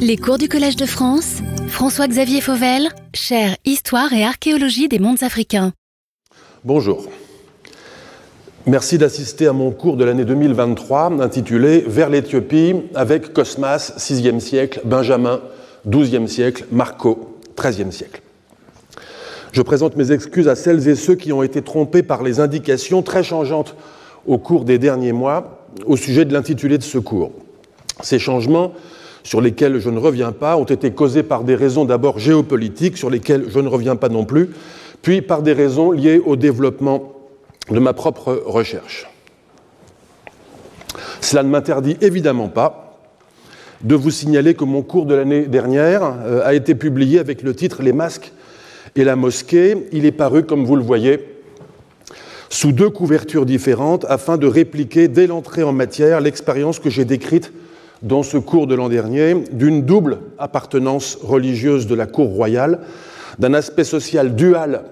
Les cours du Collège de France, François-Xavier Fauvel, chaire Histoire et archéologie des mondes africains. Bonjour. Merci d'assister à mon cours de l'année 2023 intitulé Vers l'Éthiopie avec Cosmas, 6e siècle, Benjamin, 12e siècle, Marco, 13e siècle. Je présente mes excuses à celles et ceux qui ont été trompés par les indications très changeantes au cours des derniers mois au sujet de l'intitulé de ce cours. Ces changements, sur lesquels je ne reviens pas, ont été causés par des raisons d'abord géopolitiques, sur lesquelles je ne reviens pas non plus, puis par des raisons liées au développement de ma propre recherche. Cela ne m'interdit évidemment pas de vous signaler que mon cours de l'année dernière euh, a été publié avec le titre Les masques et la mosquée. Il est paru, comme vous le voyez, sous deux couvertures différentes afin de répliquer dès l'entrée en matière l'expérience que j'ai décrite dans ce cours de l'an dernier d'une double appartenance religieuse de la cour royale, d'un aspect social dual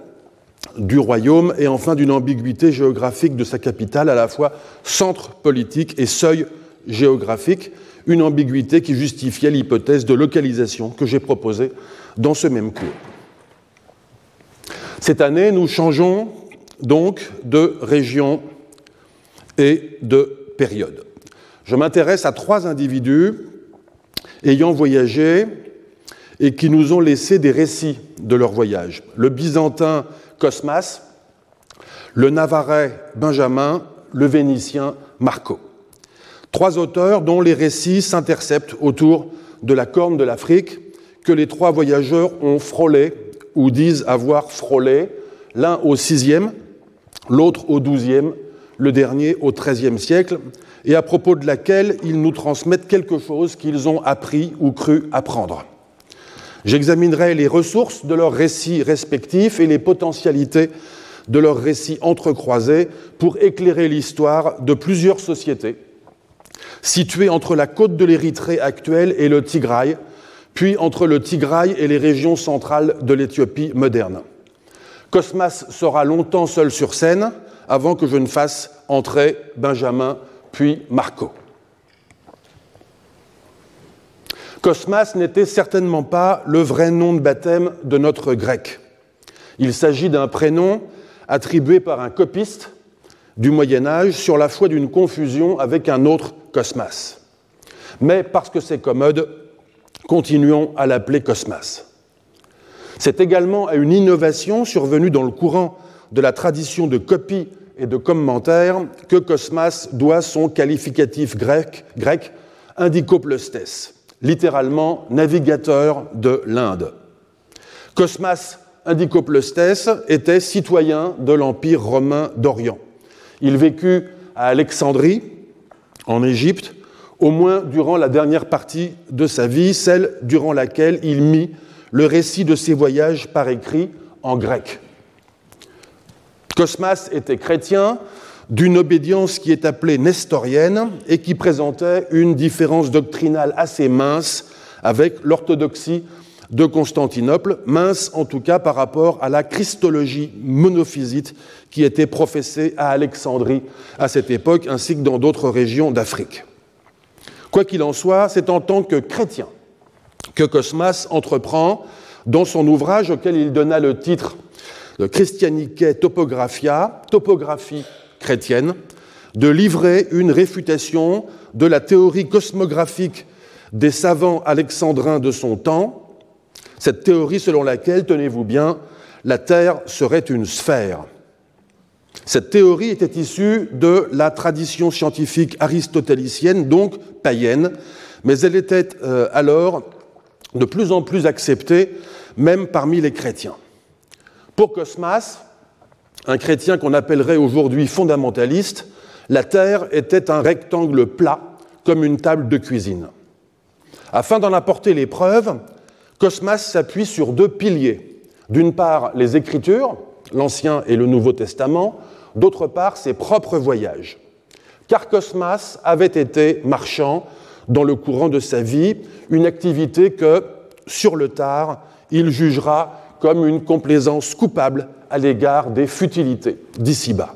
du royaume et enfin d'une ambiguïté géographique de sa capitale, à la fois centre politique et seuil géographique, une ambiguïté qui justifiait l'hypothèse de localisation que j'ai proposée dans ce même cours. Cette année, nous changeons donc de région et de période. Je m'intéresse à trois individus ayant voyagé et qui nous ont laissé des récits de leur voyage. Le byzantin Cosmas, le navarrais Benjamin, le vénitien Marco. Trois auteurs dont les récits s'interceptent autour de la corne de l'Afrique que les trois voyageurs ont frôlé ou disent avoir frôlé, l'un au sixième, l'autre au XIIe, le dernier au XIIIe siècle, et à propos de laquelle ils nous transmettent quelque chose qu'ils ont appris ou cru apprendre. J'examinerai les ressources de leurs récits respectifs et les potentialités de leurs récits entrecroisés pour éclairer l'histoire de plusieurs sociétés situées entre la côte de l'Érythrée actuelle et le Tigray, puis entre le Tigray et les régions centrales de l'Éthiopie moderne. Cosmas sera longtemps seul sur scène avant que je ne fasse entrer Benjamin puis Marco. Cosmas n'était certainement pas le vrai nom de baptême de notre grec. Il s'agit d'un prénom attribué par un copiste du Moyen Âge sur la foi d'une confusion avec un autre Cosmas. Mais parce que c'est commode, continuons à l'appeler Cosmas. C'est également à une innovation survenue dans le courant de la tradition de copie et de commentaire que Cosmas doit son qualificatif grec, grec littéralement navigateur de l'Inde. Cosmas indicopleustes était citoyen de l'Empire romain d'Orient. Il vécut à Alexandrie, en Égypte, au moins durant la dernière partie de sa vie, celle durant laquelle il mit le récit de ses voyages par écrit en grec. Cosmas était chrétien d'une obédience qui est appelée nestorienne et qui présentait une différence doctrinale assez mince avec l'orthodoxie de Constantinople, mince en tout cas par rapport à la christologie monophysite qui était professée à Alexandrie à cette époque ainsi que dans d'autres régions d'Afrique. Quoi qu'il en soit, c'est en tant que chrétien que Cosmas entreprend dans son ouvrage auquel il donna le titre de Christianique Topographia, topographie chrétienne, de livrer une réfutation de la théorie cosmographique des savants alexandrins de son temps, cette théorie selon laquelle, tenez-vous bien, la Terre serait une sphère. Cette théorie était issue de la tradition scientifique aristotélicienne, donc païenne, mais elle était euh, alors de plus en plus acceptée, même parmi les chrétiens. Pour Cosmas, un chrétien qu'on appellerait aujourd'hui fondamentaliste, la Terre était un rectangle plat, comme une table de cuisine. Afin d'en apporter les preuves, Cosmas s'appuie sur deux piliers. D'une part, les Écritures, l'Ancien et le Nouveau Testament, d'autre part, ses propres voyages. Car Cosmas avait été marchand dans le courant de sa vie, une activité que, sur le tard, il jugera comme une complaisance coupable à l'égard des futilités d'ici-bas.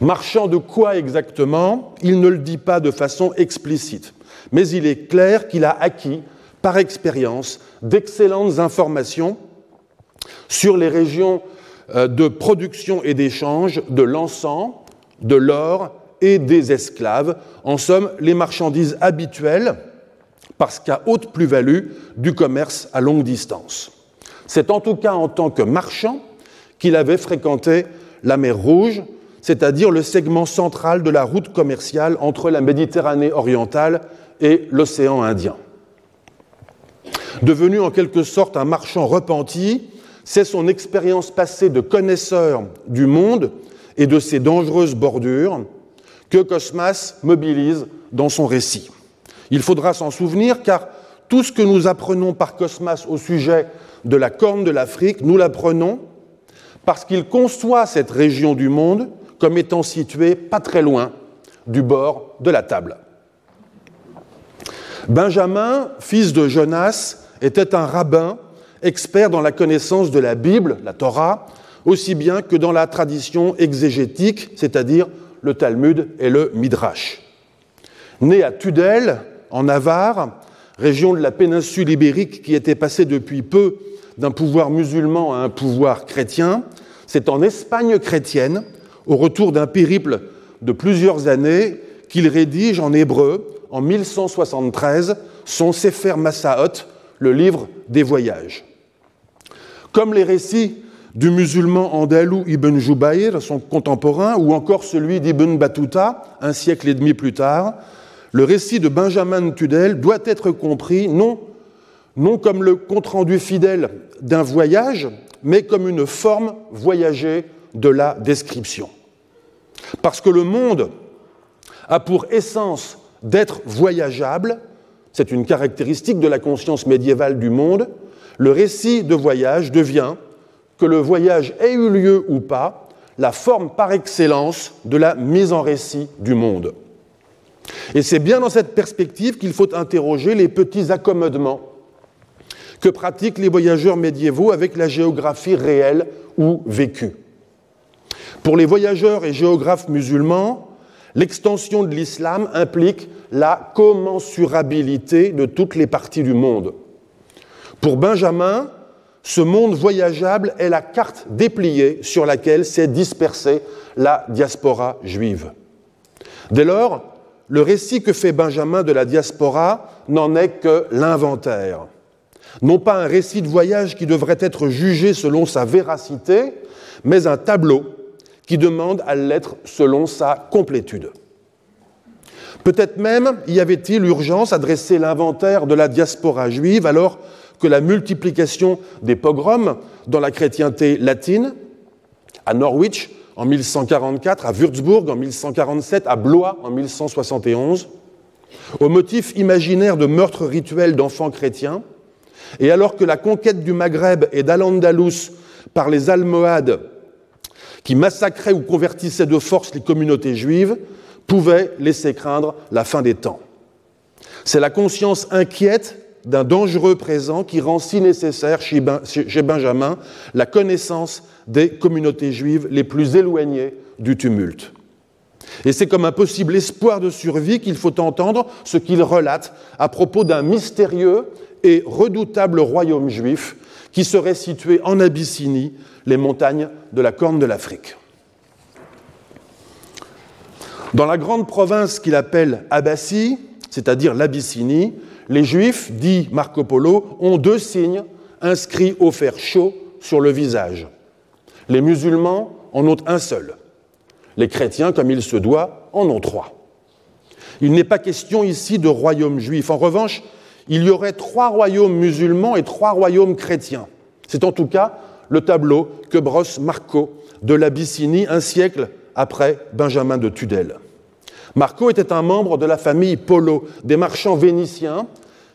Marchand de quoi exactement Il ne le dit pas de façon explicite, mais il est clair qu'il a acquis par expérience d'excellentes informations sur les régions euh, de production et d'échange de l'encens, de l'or et des esclaves, en somme les marchandises habituelles, parce qu'à haute plus-value, du commerce à longue distance. C'est en tout cas en tant que marchand qu'il avait fréquenté la mer Rouge, c'est-à-dire le segment central de la route commerciale entre la Méditerranée orientale et l'océan Indien. Devenu en quelque sorte un marchand repenti, c'est son expérience passée de connaisseur du monde et de ses dangereuses bordures que Cosmas mobilise dans son récit. Il faudra s'en souvenir car tout ce que nous apprenons par Cosmas au sujet de la corne de l'Afrique, nous l'apprenons parce qu'il conçoit cette région du monde comme étant située pas très loin du bord de la table. Benjamin, fils de Jonas, était un rabbin expert dans la connaissance de la Bible, la Torah, aussi bien que dans la tradition exégétique, c'est-à-dire le Talmud et le Midrash. Né à Tudel, en Navarre, région de la péninsule ibérique qui était passée depuis peu d'un pouvoir musulman à un pouvoir chrétien, c'est en Espagne chrétienne, au retour d'un périple de plusieurs années, qu'il rédige en hébreu, en 1173, son Sefer Massaot, le livre des voyages. Comme les récits du musulman andalou Ibn Jubayr, son contemporain, ou encore celui d'Ibn Battuta, un siècle et demi plus tard, le récit de Benjamin Tudel doit être compris non, non comme le compte-rendu fidèle d'un voyage, mais comme une forme voyagée de la description. Parce que le monde a pour essence d'être voyageable, c'est une caractéristique de la conscience médiévale du monde, le récit de voyage devient, que le voyage ait eu lieu ou pas, la forme par excellence de la mise en récit du monde. Et c'est bien dans cette perspective qu'il faut interroger les petits accommodements que pratiquent les voyageurs médiévaux avec la géographie réelle ou vécue. Pour les voyageurs et géographes musulmans, l'extension de l'islam implique la commensurabilité de toutes les parties du monde. Pour Benjamin, ce monde voyageable est la carte dépliée sur laquelle s'est dispersée la diaspora juive. Dès lors, le récit que fait Benjamin de la diaspora n'en est que l'inventaire. Non pas un récit de voyage qui devrait être jugé selon sa véracité, mais un tableau qui demande à l'être selon sa complétude. Peut-être même y avait-il urgence à dresser l'inventaire de la diaspora juive alors que la multiplication des pogroms dans la chrétienté latine, à Norwich en 1144, à Würzburg en 1147, à Blois en 1171, au motif imaginaire de meurtres rituels d'enfants chrétiens, et alors que la conquête du Maghreb et d'Al-Andalus par les Almohades, qui massacraient ou convertissaient de force les communautés juives, pouvait laisser craindre la fin des temps. C'est la conscience inquiète d'un dangereux présent qui rend si nécessaire ben, chez Benjamin la connaissance des communautés juives les plus éloignées du tumulte. Et c'est comme un possible espoir de survie qu'il faut entendre ce qu'il relate à propos d'un mystérieux et redoutable royaume juif qui serait situé en Abyssinie, les montagnes de la Corne de l'Afrique. Dans la grande province qu'il appelle Abbassie, c'est-à-dire l'Abyssinie, les Juifs, dit Marco Polo, ont deux signes inscrits au fer chaud sur le visage. Les musulmans en ont un seul. Les chrétiens, comme il se doit, en ont trois. Il n'est pas question ici de royaume juif. En revanche, il y aurait trois royaumes musulmans et trois royaumes chrétiens. C'est en tout cas le tableau que brosse Marco de l'Abyssinie un siècle après Benjamin de Tudel. Marco était un membre de la famille Polo, des marchands vénitiens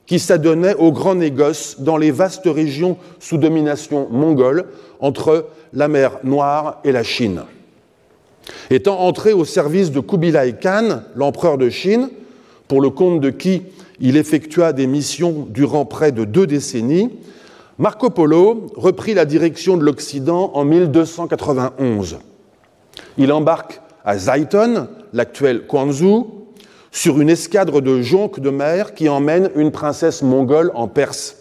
qui s'adonnaient aux grands négoces dans les vastes régions sous domination mongole entre la mer Noire et la Chine. Étant entré au service de Kubilai Khan, l'empereur de Chine, pour le compte de qui il effectua des missions durant près de deux décennies, Marco Polo reprit la direction de l'Occident en 1291. Il embarque à Zaiton, l'actuel Quanzhou, sur une escadre de jonques de mer qui emmène une princesse mongole en Perse.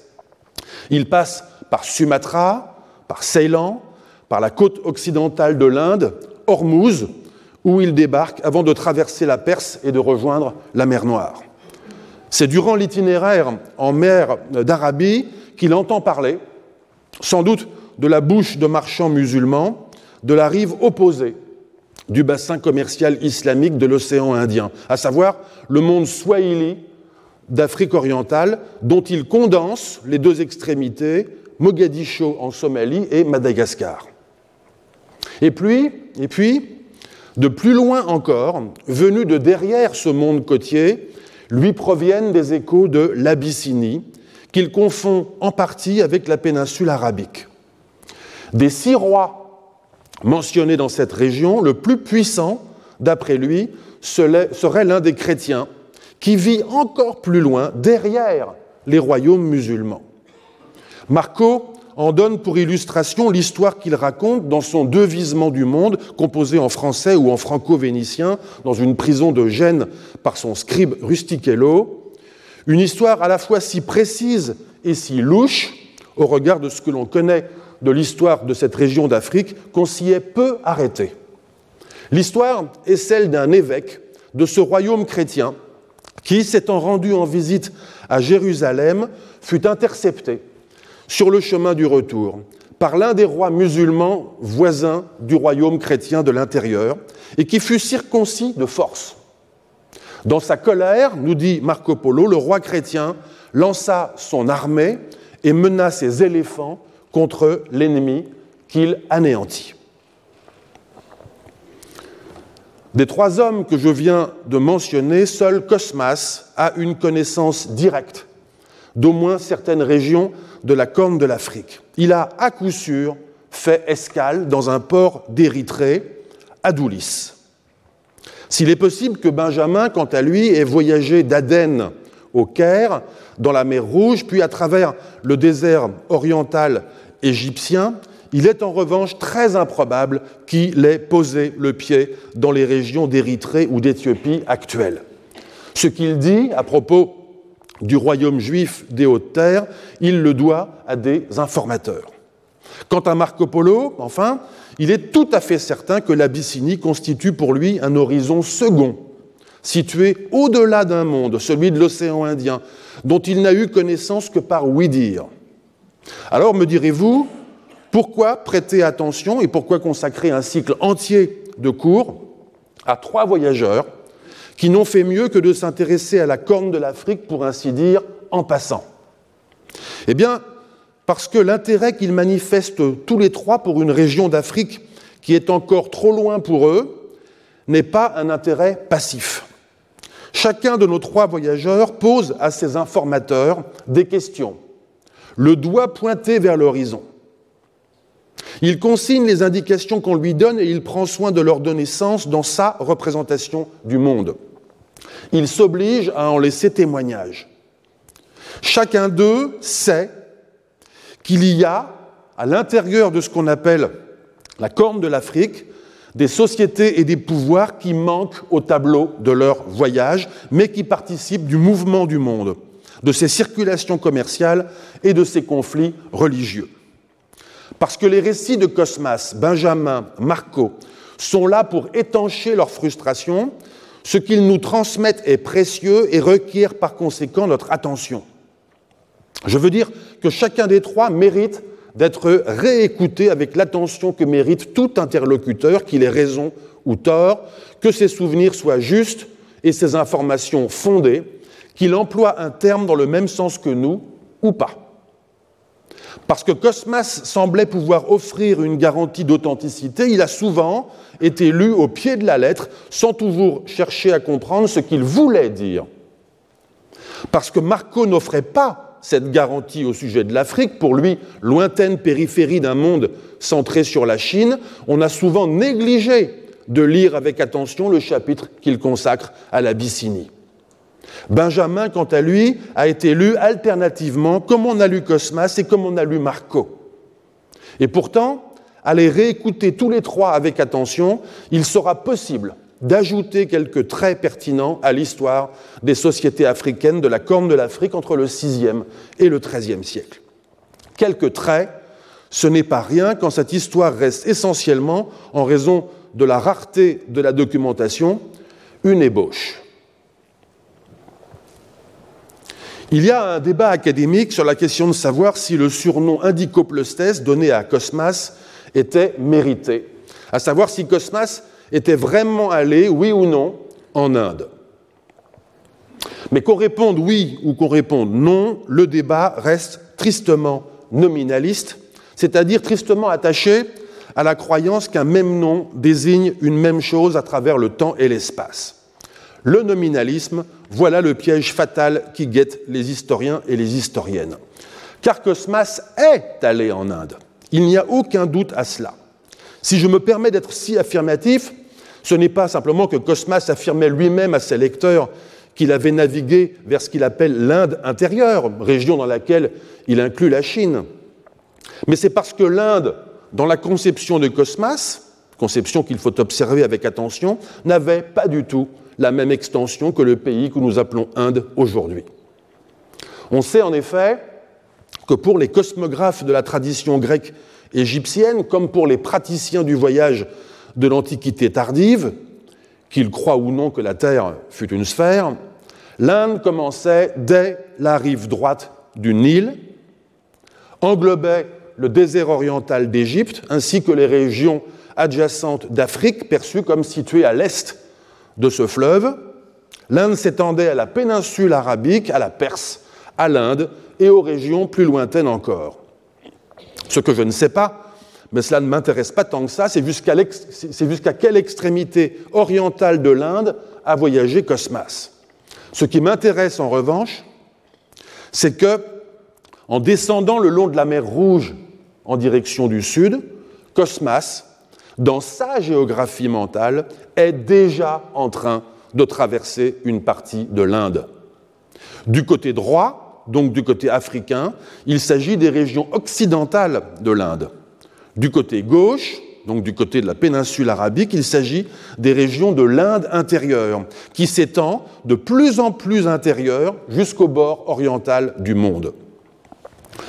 Il passe par Sumatra, par Ceylan, par la côte occidentale de l'Inde, Hormuz, où il débarque avant de traverser la Perse et de rejoindre la mer Noire. C'est durant l'itinéraire en mer d'Arabie qu'il entend parler, sans doute de la bouche de marchands musulmans, de la rive opposée du bassin commercial islamique de l'océan Indien, à savoir le monde swahili d'Afrique orientale, dont il condense les deux extrémités, Mogadiscio en Somalie et Madagascar. Et puis, et puis, de plus loin encore, venu de derrière ce monde côtier, lui proviennent des échos de l'Abyssinie, qu'il confond en partie avec la péninsule arabique. Des six rois mentionné dans cette région, le plus puissant, d'après lui, serait l'un des chrétiens qui vit encore plus loin, derrière les royaumes musulmans. Marco en donne pour illustration l'histoire qu'il raconte dans son Devisement du monde, composé en français ou en franco-vénitien, dans une prison de Gênes par son scribe Rustichello. Une histoire à la fois si précise et si louche, au regard de ce que l'on connaît de l'histoire de cette région d'Afrique qu'on s'y est peu arrêté. L'histoire est celle d'un évêque de ce royaume chrétien qui, s'étant rendu en visite à Jérusalem, fut intercepté sur le chemin du retour par l'un des rois musulmans voisins du royaume chrétien de l'intérieur et qui fut circoncis de force. Dans sa colère, nous dit Marco Polo, le roi chrétien lança son armée et mena ses éléphants contre l'ennemi qu'il anéantit. Des trois hommes que je viens de mentionner, seul Cosmas a une connaissance directe d'au moins certaines régions de la corne de l'Afrique. Il a à coup sûr fait escale dans un port d'Érythrée, à Doulis. S'il est possible que Benjamin, quant à lui, ait voyagé d'Aden au Caire, dans la mer Rouge, puis à travers le désert oriental égyptien, il est en revanche très improbable qu'il ait posé le pied dans les régions d'Érythrée ou d'Éthiopie actuelles. Ce qu'il dit à propos du royaume juif des Hautes-Terres, il le doit à des informateurs. Quant à Marco Polo, enfin, il est tout à fait certain que l'Abyssinie constitue pour lui un horizon second, situé au-delà d'un monde, celui de l'océan Indien, dont il n'a eu connaissance que par oui-dire. Alors me direz-vous, pourquoi prêter attention et pourquoi consacrer un cycle entier de cours à trois voyageurs qui n'ont fait mieux que de s'intéresser à la corne de l'Afrique, pour ainsi dire, en passant Eh bien, parce que l'intérêt qu'ils manifestent tous les trois pour une région d'Afrique qui est encore trop loin pour eux n'est pas un intérêt passif. Chacun de nos trois voyageurs pose à ses informateurs des questions le doigt pointé vers l'horizon. Il consigne les indications qu'on lui donne et il prend soin de leur donner sens dans sa représentation du monde. Il s'oblige à en laisser témoignage. Chacun d'eux sait qu'il y a, à l'intérieur de ce qu'on appelle la corne de l'Afrique, des sociétés et des pouvoirs qui manquent au tableau de leur voyage, mais qui participent du mouvement du monde de ces circulations commerciales et de ces conflits religieux. Parce que les récits de Cosmas, Benjamin, Marco sont là pour étancher leur frustration, ce qu'ils nous transmettent est précieux et requiert par conséquent notre attention. Je veux dire que chacun des trois mérite d'être réécouté avec l'attention que mérite tout interlocuteur, qu'il ait raison ou tort, que ses souvenirs soient justes et ses informations fondées, qu'il emploie un terme dans le même sens que nous ou pas. Parce que Cosmas semblait pouvoir offrir une garantie d'authenticité, il a souvent été lu au pied de la lettre sans toujours chercher à comprendre ce qu'il voulait dire. Parce que Marco n'offrait pas cette garantie au sujet de l'Afrique, pour lui, lointaine périphérie d'un monde centré sur la Chine, on a souvent négligé de lire avec attention le chapitre qu'il consacre à l'Abyssinie. Benjamin, quant à lui, a été lu alternativement, comme on a lu Cosmas et comme on a lu Marco. Et pourtant, à les réécouter tous les trois avec attention, il sera possible d'ajouter quelques traits pertinents à l'histoire des sociétés africaines de la Corne de l'Afrique entre le VIe et le XIIIe siècle. Quelques traits, ce n'est pas rien quand cette histoire reste essentiellement, en raison de la rareté de la documentation, une ébauche. Il y a un débat académique sur la question de savoir si le surnom Indicopleustes donné à Cosmas était mérité, à savoir si Cosmas était vraiment allé, oui ou non, en Inde. Mais qu'on réponde oui ou qu'on réponde non, le débat reste tristement nominaliste, c'est-à-dire tristement attaché à la croyance qu'un même nom désigne une même chose à travers le temps et l'espace. Le nominalisme, voilà le piège fatal qui guette les historiens et les historiennes. Car Cosmas est allé en Inde. Il n'y a aucun doute à cela. Si je me permets d'être si affirmatif, ce n'est pas simplement que Cosmas affirmait lui-même à ses lecteurs qu'il avait navigué vers ce qu'il appelle l'Inde intérieure, région dans laquelle il inclut la Chine. Mais c'est parce que l'Inde, dans la conception de Cosmas, conception qu'il faut observer avec attention, n'avait pas du tout la même extension que le pays que nous appelons Inde aujourd'hui. On sait en effet que pour les cosmographes de la tradition grecque égyptienne, comme pour les praticiens du voyage de l'Antiquité tardive, qu'ils croient ou non que la Terre fut une sphère, l'Inde commençait dès la rive droite du Nil, englobait le désert oriental d'Égypte ainsi que les régions adjacentes d'Afrique perçues comme situées à l'est de ce fleuve. L'Inde s'étendait à la péninsule arabique, à la Perse, à l'Inde et aux régions plus lointaines encore. Ce que je ne sais pas, mais cela ne m'intéresse pas tant que ça, c'est jusqu'à quelle extrémité orientale de l'Inde a voyagé Cosmas. Ce qui m'intéresse en revanche, c'est que, en descendant le long de la mer Rouge en direction du sud, Cosmas, dans sa géographie mentale, est déjà en train de traverser une partie de l'Inde. Du côté droit, donc du côté africain, il s'agit des régions occidentales de l'Inde. Du côté gauche, donc du côté de la péninsule arabique, il s'agit des régions de l'Inde intérieure, qui s'étend de plus en plus intérieure jusqu'au bord oriental du monde.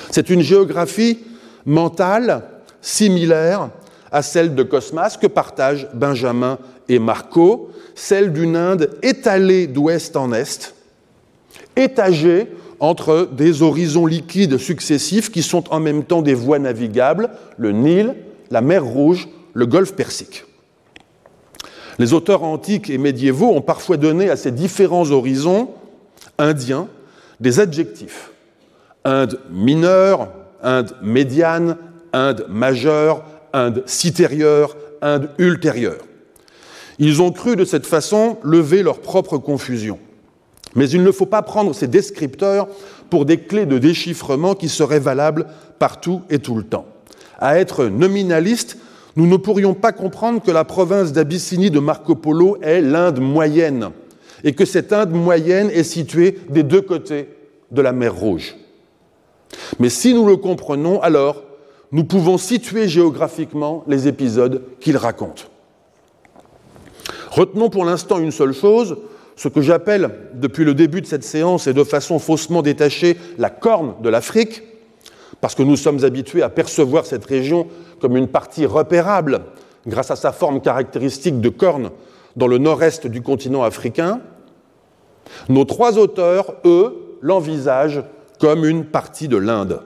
C'est une géographie mentale similaire à celle de Cosmas que partagent Benjamin et Marco, celle d'une Inde étalée d'ouest en est, étagée entre des horizons liquides successifs qui sont en même temps des voies navigables, le Nil, la mer Rouge, le golfe Persique. Les auteurs antiques et médiévaux ont parfois donné à ces différents horizons indiens des adjectifs. Inde mineure, Inde médiane, Inde majeure, Inde citérieure, Inde ultérieure. Ils ont cru de cette façon lever leur propre confusion. Mais il ne faut pas prendre ces descripteurs pour des clés de déchiffrement qui seraient valables partout et tout le temps. À être nominaliste, nous ne pourrions pas comprendre que la province d'Abyssinie de Marco Polo est l'Inde moyenne et que cette Inde moyenne est située des deux côtés de la mer Rouge. Mais si nous le comprenons, alors nous pouvons situer géographiquement les épisodes qu'il raconte. Retenons pour l'instant une seule chose, ce que j'appelle depuis le début de cette séance et de façon faussement détachée la corne de l'Afrique, parce que nous sommes habitués à percevoir cette région comme une partie repérable grâce à sa forme caractéristique de corne dans le nord-est du continent africain, nos trois auteurs, eux, l'envisagent comme une partie de l'Inde.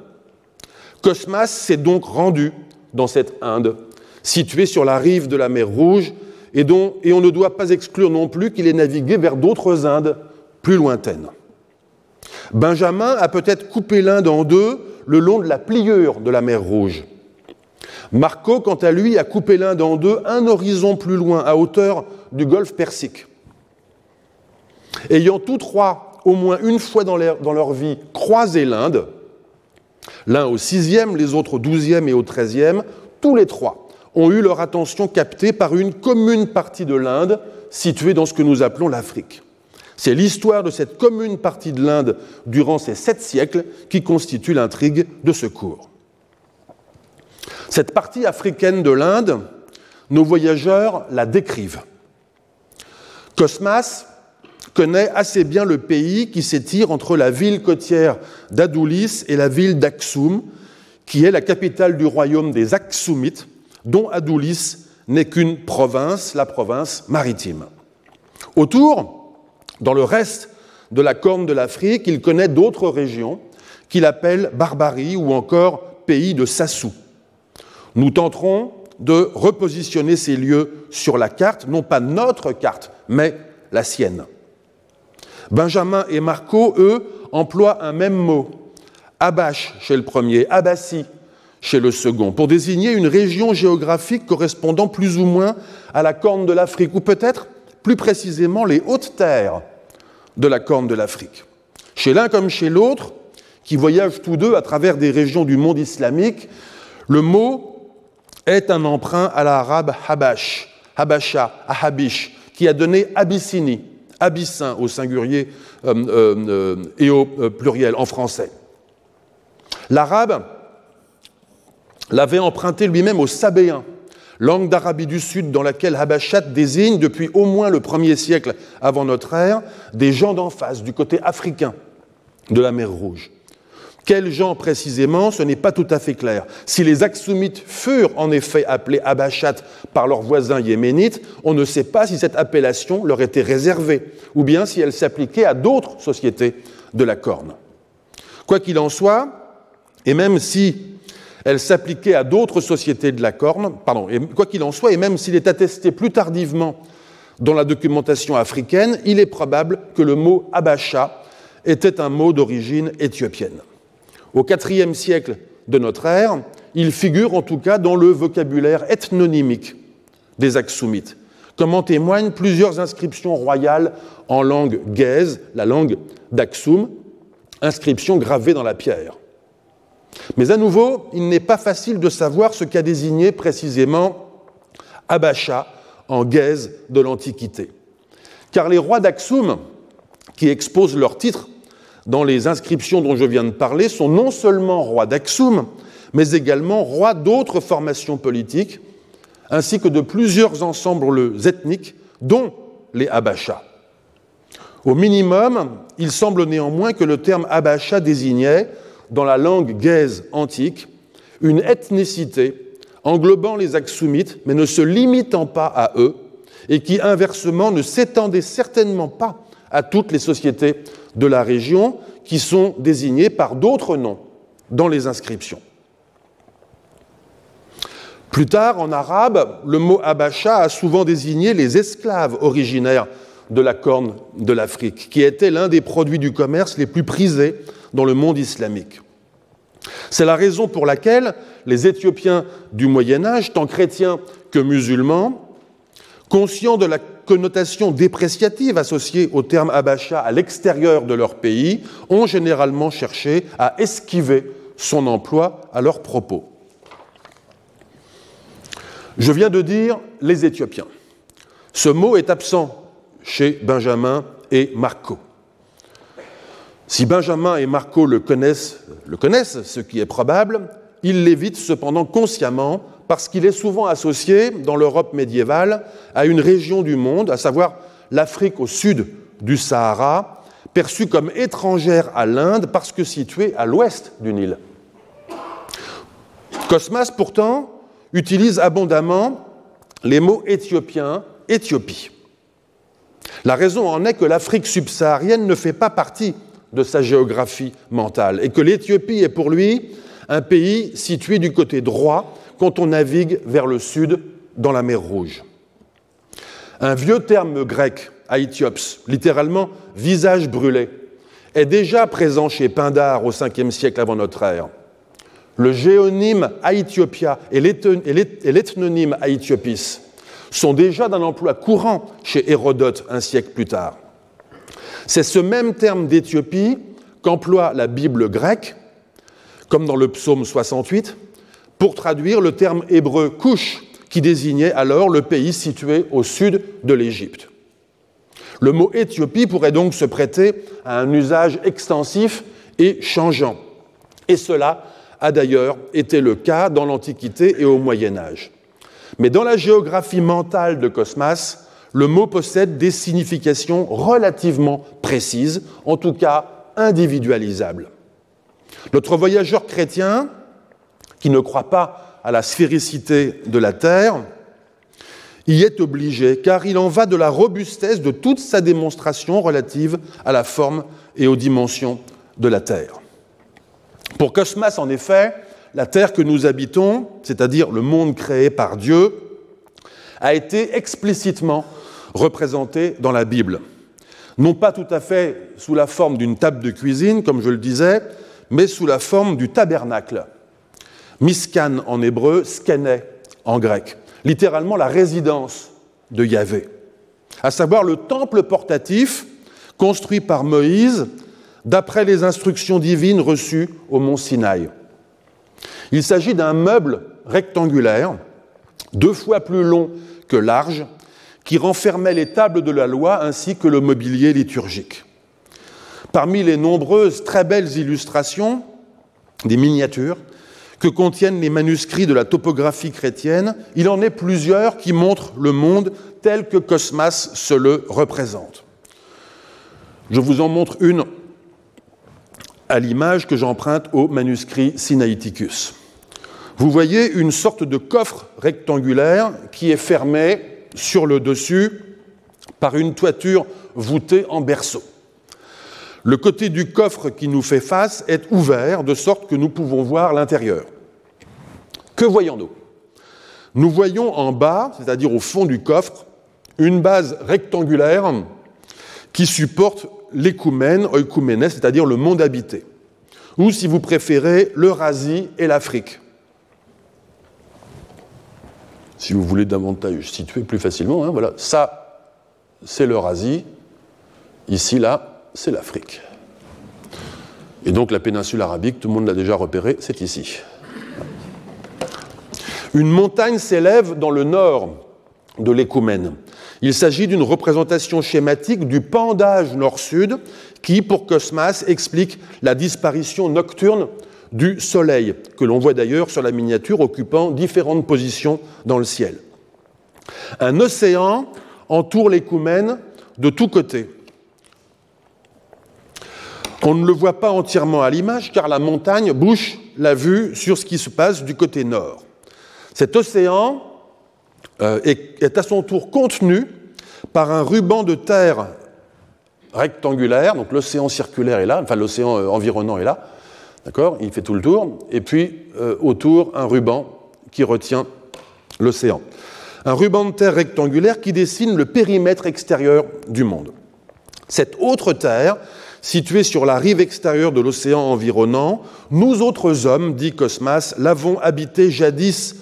Cosmas s'est donc rendu dans cette Inde, située sur la rive de la mer Rouge et, on ne doit pas exclure non plus qu'il ait navigué vers d'autres Indes plus lointaines. Benjamin a peut-être coupé l'Inde en deux le long de la pliure de la mer Rouge. Marco, quant à lui, a coupé l'Inde en deux un horizon plus loin, à hauteur du golfe Persique. Ayant tous trois, au moins une fois dans leur vie, croisé l'Inde, l'un au sixième, les autres au douzième et au treizième, tous les trois ont eu leur attention captée par une commune partie de l'Inde située dans ce que nous appelons l'Afrique. C'est l'histoire de cette commune partie de l'Inde durant ces sept siècles qui constitue l'intrigue de ce cours. Cette partie africaine de l'Inde, nos voyageurs la décrivent. Cosmas connaît assez bien le pays qui s'étire entre la ville côtière d'Adoulis et la ville d'Aksum, qui est la capitale du royaume des Aksumites, dont Adoulis n'est qu'une province, la province maritime. Autour, dans le reste de la corne de l'Afrique, il connaît d'autres régions qu'il appelle Barbarie ou encore pays de Sassou. Nous tenterons de repositionner ces lieux sur la carte, non pas notre carte, mais la sienne. Benjamin et Marco, eux, emploient un même mot, Abash chez le premier, Abassi chez le second, pour désigner une région géographique correspondant plus ou moins à la corne de l'Afrique, ou peut-être plus précisément les hautes terres de la corne de l'Afrique. Chez l'un comme chez l'autre, qui voyagent tous deux à travers des régions du monde islamique, le mot est un emprunt à l'arabe Habash, Habasha, Ahabish, qui a donné Abyssinie, Abyssin au singulier euh, euh, et au euh, pluriel en français. L'arabe l'avait emprunté lui-même au sabéen, langue d'Arabie du Sud dans laquelle Habashat désigne depuis au moins le 1er siècle avant notre ère des gens d'en face, du côté africain de la mer Rouge. Quels gens précisément, ce n'est pas tout à fait clair. Si les Aksumites furent en effet appelés Abachat par leurs voisins yéménites, on ne sait pas si cette appellation leur était réservée, ou bien si elle s'appliquait à d'autres sociétés de la Corne. Quoi qu'il en soit, et même si elle s'appliquait à d'autres sociétés de la Corne, pardon, quoi qu'il en soit, et même s'il est attesté plus tardivement dans la documentation africaine, il est probable que le mot Abacha était un mot d'origine éthiopienne. Au IVe siècle de notre ère, il figure en tout cas dans le vocabulaire ethnonymique des Aksumites, comme en témoignent plusieurs inscriptions royales en langue gaise, la langue d'Aksum, inscriptions gravées dans la pierre. Mais à nouveau, il n'est pas facile de savoir ce qu'a désigné précisément Abacha en gaise de l'Antiquité. Car les rois d'Aksum, qui exposent leurs titres dans les inscriptions dont je viens de parler sont non seulement rois d'Aksum, mais également rois d'autres formations politiques, ainsi que de plusieurs ensembles ethniques, dont les Abachas. Au minimum, il semble néanmoins que le terme Abacha désignait, dans la langue gaise antique, une ethnicité englobant les Aksumites, mais ne se limitant pas à eux, et qui inversement ne s'étendait certainement pas à toutes les sociétés de la région qui sont désignés par d'autres noms dans les inscriptions. Plus tard, en arabe, le mot Abacha a souvent désigné les esclaves originaires de la corne de l'Afrique, qui étaient l'un des produits du commerce les plus prisés dans le monde islamique. C'est la raison pour laquelle les Éthiopiens du Moyen Âge, tant chrétiens que musulmans, conscients de la connotation dépréciative associée au terme abacha à l'extérieur de leur pays, ont généralement cherché à esquiver son emploi à leur propos. Je viens de dire les Éthiopiens. Ce mot est absent chez Benjamin et Marco. Si Benjamin et Marco le connaissent, le connaissent, ce qui est probable, ils l'évitent cependant consciemment parce qu'il est souvent associé, dans l'Europe médiévale, à une région du monde, à savoir l'Afrique au sud du Sahara, perçue comme étrangère à l'Inde parce que située à l'ouest du Nil. Cosmas, pourtant, utilise abondamment les mots éthiopiens, Éthiopie. La raison en est que l'Afrique subsaharienne ne fait pas partie de sa géographie mentale et que l'Éthiopie est pour lui un pays situé du côté droit quand on navigue vers le sud dans la mer Rouge. Un vieux terme grec, aithiops, littéralement visage brûlé, est déjà présent chez Pindare au 5e siècle avant notre ère. Le géonyme Aethiopia et l'ethnonyme Aethiopis sont déjà d'un emploi courant chez Hérodote un siècle plus tard. C'est ce même terme d'Éthiopie qu'emploie la Bible grecque, comme dans le psaume 68, pour traduire le terme hébreu couche, qui désignait alors le pays situé au sud de l'Égypte. Le mot Éthiopie pourrait donc se prêter à un usage extensif et changeant. Et cela a d'ailleurs été le cas dans l'Antiquité et au Moyen Âge. Mais dans la géographie mentale de Cosmas, le mot possède des significations relativement précises, en tout cas individualisables. Notre voyageur chrétien, qui ne croit pas à la sphéricité de la Terre, y est obligé, car il en va de la robustesse de toute sa démonstration relative à la forme et aux dimensions de la Terre. Pour Cosmas, en effet, la Terre que nous habitons, c'est-à-dire le monde créé par Dieu, a été explicitement représentée dans la Bible. Non pas tout à fait sous la forme d'une table de cuisine, comme je le disais, mais sous la forme du tabernacle. Miskan en hébreu, skene en grec littéralement la résidence de Yahvé, à savoir le temple portatif construit par Moïse d'après les instructions divines reçues au mont Sinaï. Il s'agit d'un meuble rectangulaire, deux fois plus long que large, qui renfermait les tables de la loi ainsi que le mobilier liturgique. Parmi les nombreuses très belles illustrations, des miniatures, que contiennent les manuscrits de la topographie chrétienne, il en est plusieurs qui montrent le monde tel que Cosmas se le représente. Je vous en montre une à l'image que j'emprunte au manuscrit Sinaiticus. Vous voyez une sorte de coffre rectangulaire qui est fermé sur le dessus par une toiture voûtée en berceau. Le côté du coffre qui nous fait face est ouvert de sorte que nous pouvons voir l'intérieur. Que voyons-nous? Nous voyons en bas, c'est-à-dire au fond du coffre, une base rectangulaire qui supporte l'écoumène, c'est-à-dire le monde habité, ou si vous préférez, l'Eurasie et l'Afrique. Si vous voulez davantage situer plus facilement, hein, voilà, ça c'est l'Eurasie, ici là c'est l'Afrique. Et donc la péninsule arabique, tout le monde l'a déjà repéré, c'est ici. Une montagne s'élève dans le nord de l'écoumène. Il s'agit d'une représentation schématique du pendage nord-sud qui, pour Cosmas, explique la disparition nocturne du Soleil, que l'on voit d'ailleurs sur la miniature occupant différentes positions dans le ciel. Un océan entoure l'écoumène de tous côtés. On ne le voit pas entièrement à l'image car la montagne bouche la vue sur ce qui se passe du côté nord. Cet océan euh, est, à son tour contenu par un ruban de terre rectangulaire, donc l'océan circulaire est là, enfin l'océan euh, environnant est là, d'accord? Il fait tout le tour, et puis euh, autour un ruban qui retient l'océan. Un ruban de terre rectangulaire qui dessine le périmètre extérieur du monde. Cette autre terre situé sur la rive extérieure de l'océan environnant, nous autres hommes, dit Cosmas, l'avons habité jadis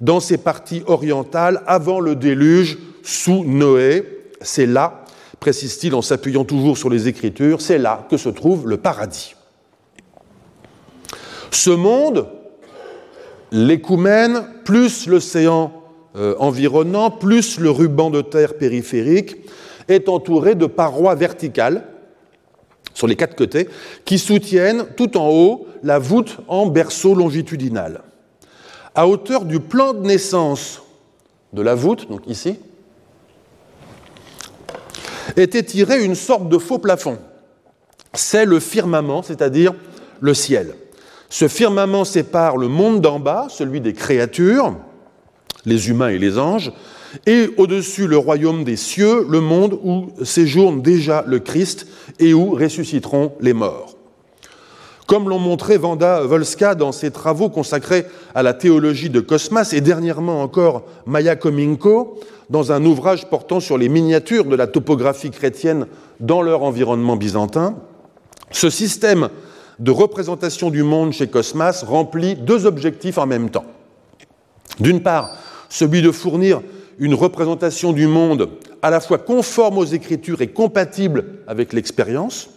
dans ses parties orientales avant le déluge sous Noé. C'est là, précise-t-il en s'appuyant toujours sur les Écritures, c'est là que se trouve le paradis. Ce monde, l'écoumène, plus l'océan euh, environnant, plus le ruban de terre périphérique, est entouré de parois verticales sur les quatre côtés, qui soutiennent tout en haut la voûte en berceau longitudinal. À hauteur du plan de naissance de la voûte, donc ici, était tiré une sorte de faux plafond. C'est le firmament, c'est-à-dire le ciel. Ce firmament sépare le monde d'en bas, celui des créatures, les humains et les anges, et au-dessus le royaume des cieux, le monde où séjourne déjà le Christ et où ressusciteront les morts. Comme l'ont montré Vanda Volska dans ses travaux consacrés à la théologie de Cosmas et dernièrement encore Maya Kominko dans un ouvrage portant sur les miniatures de la topographie chrétienne dans leur environnement byzantin, ce système de représentation du monde chez Cosmas remplit deux objectifs en même temps. D'une part, celui de fournir une représentation du monde à la fois conforme aux Écritures et compatible avec l'expérience.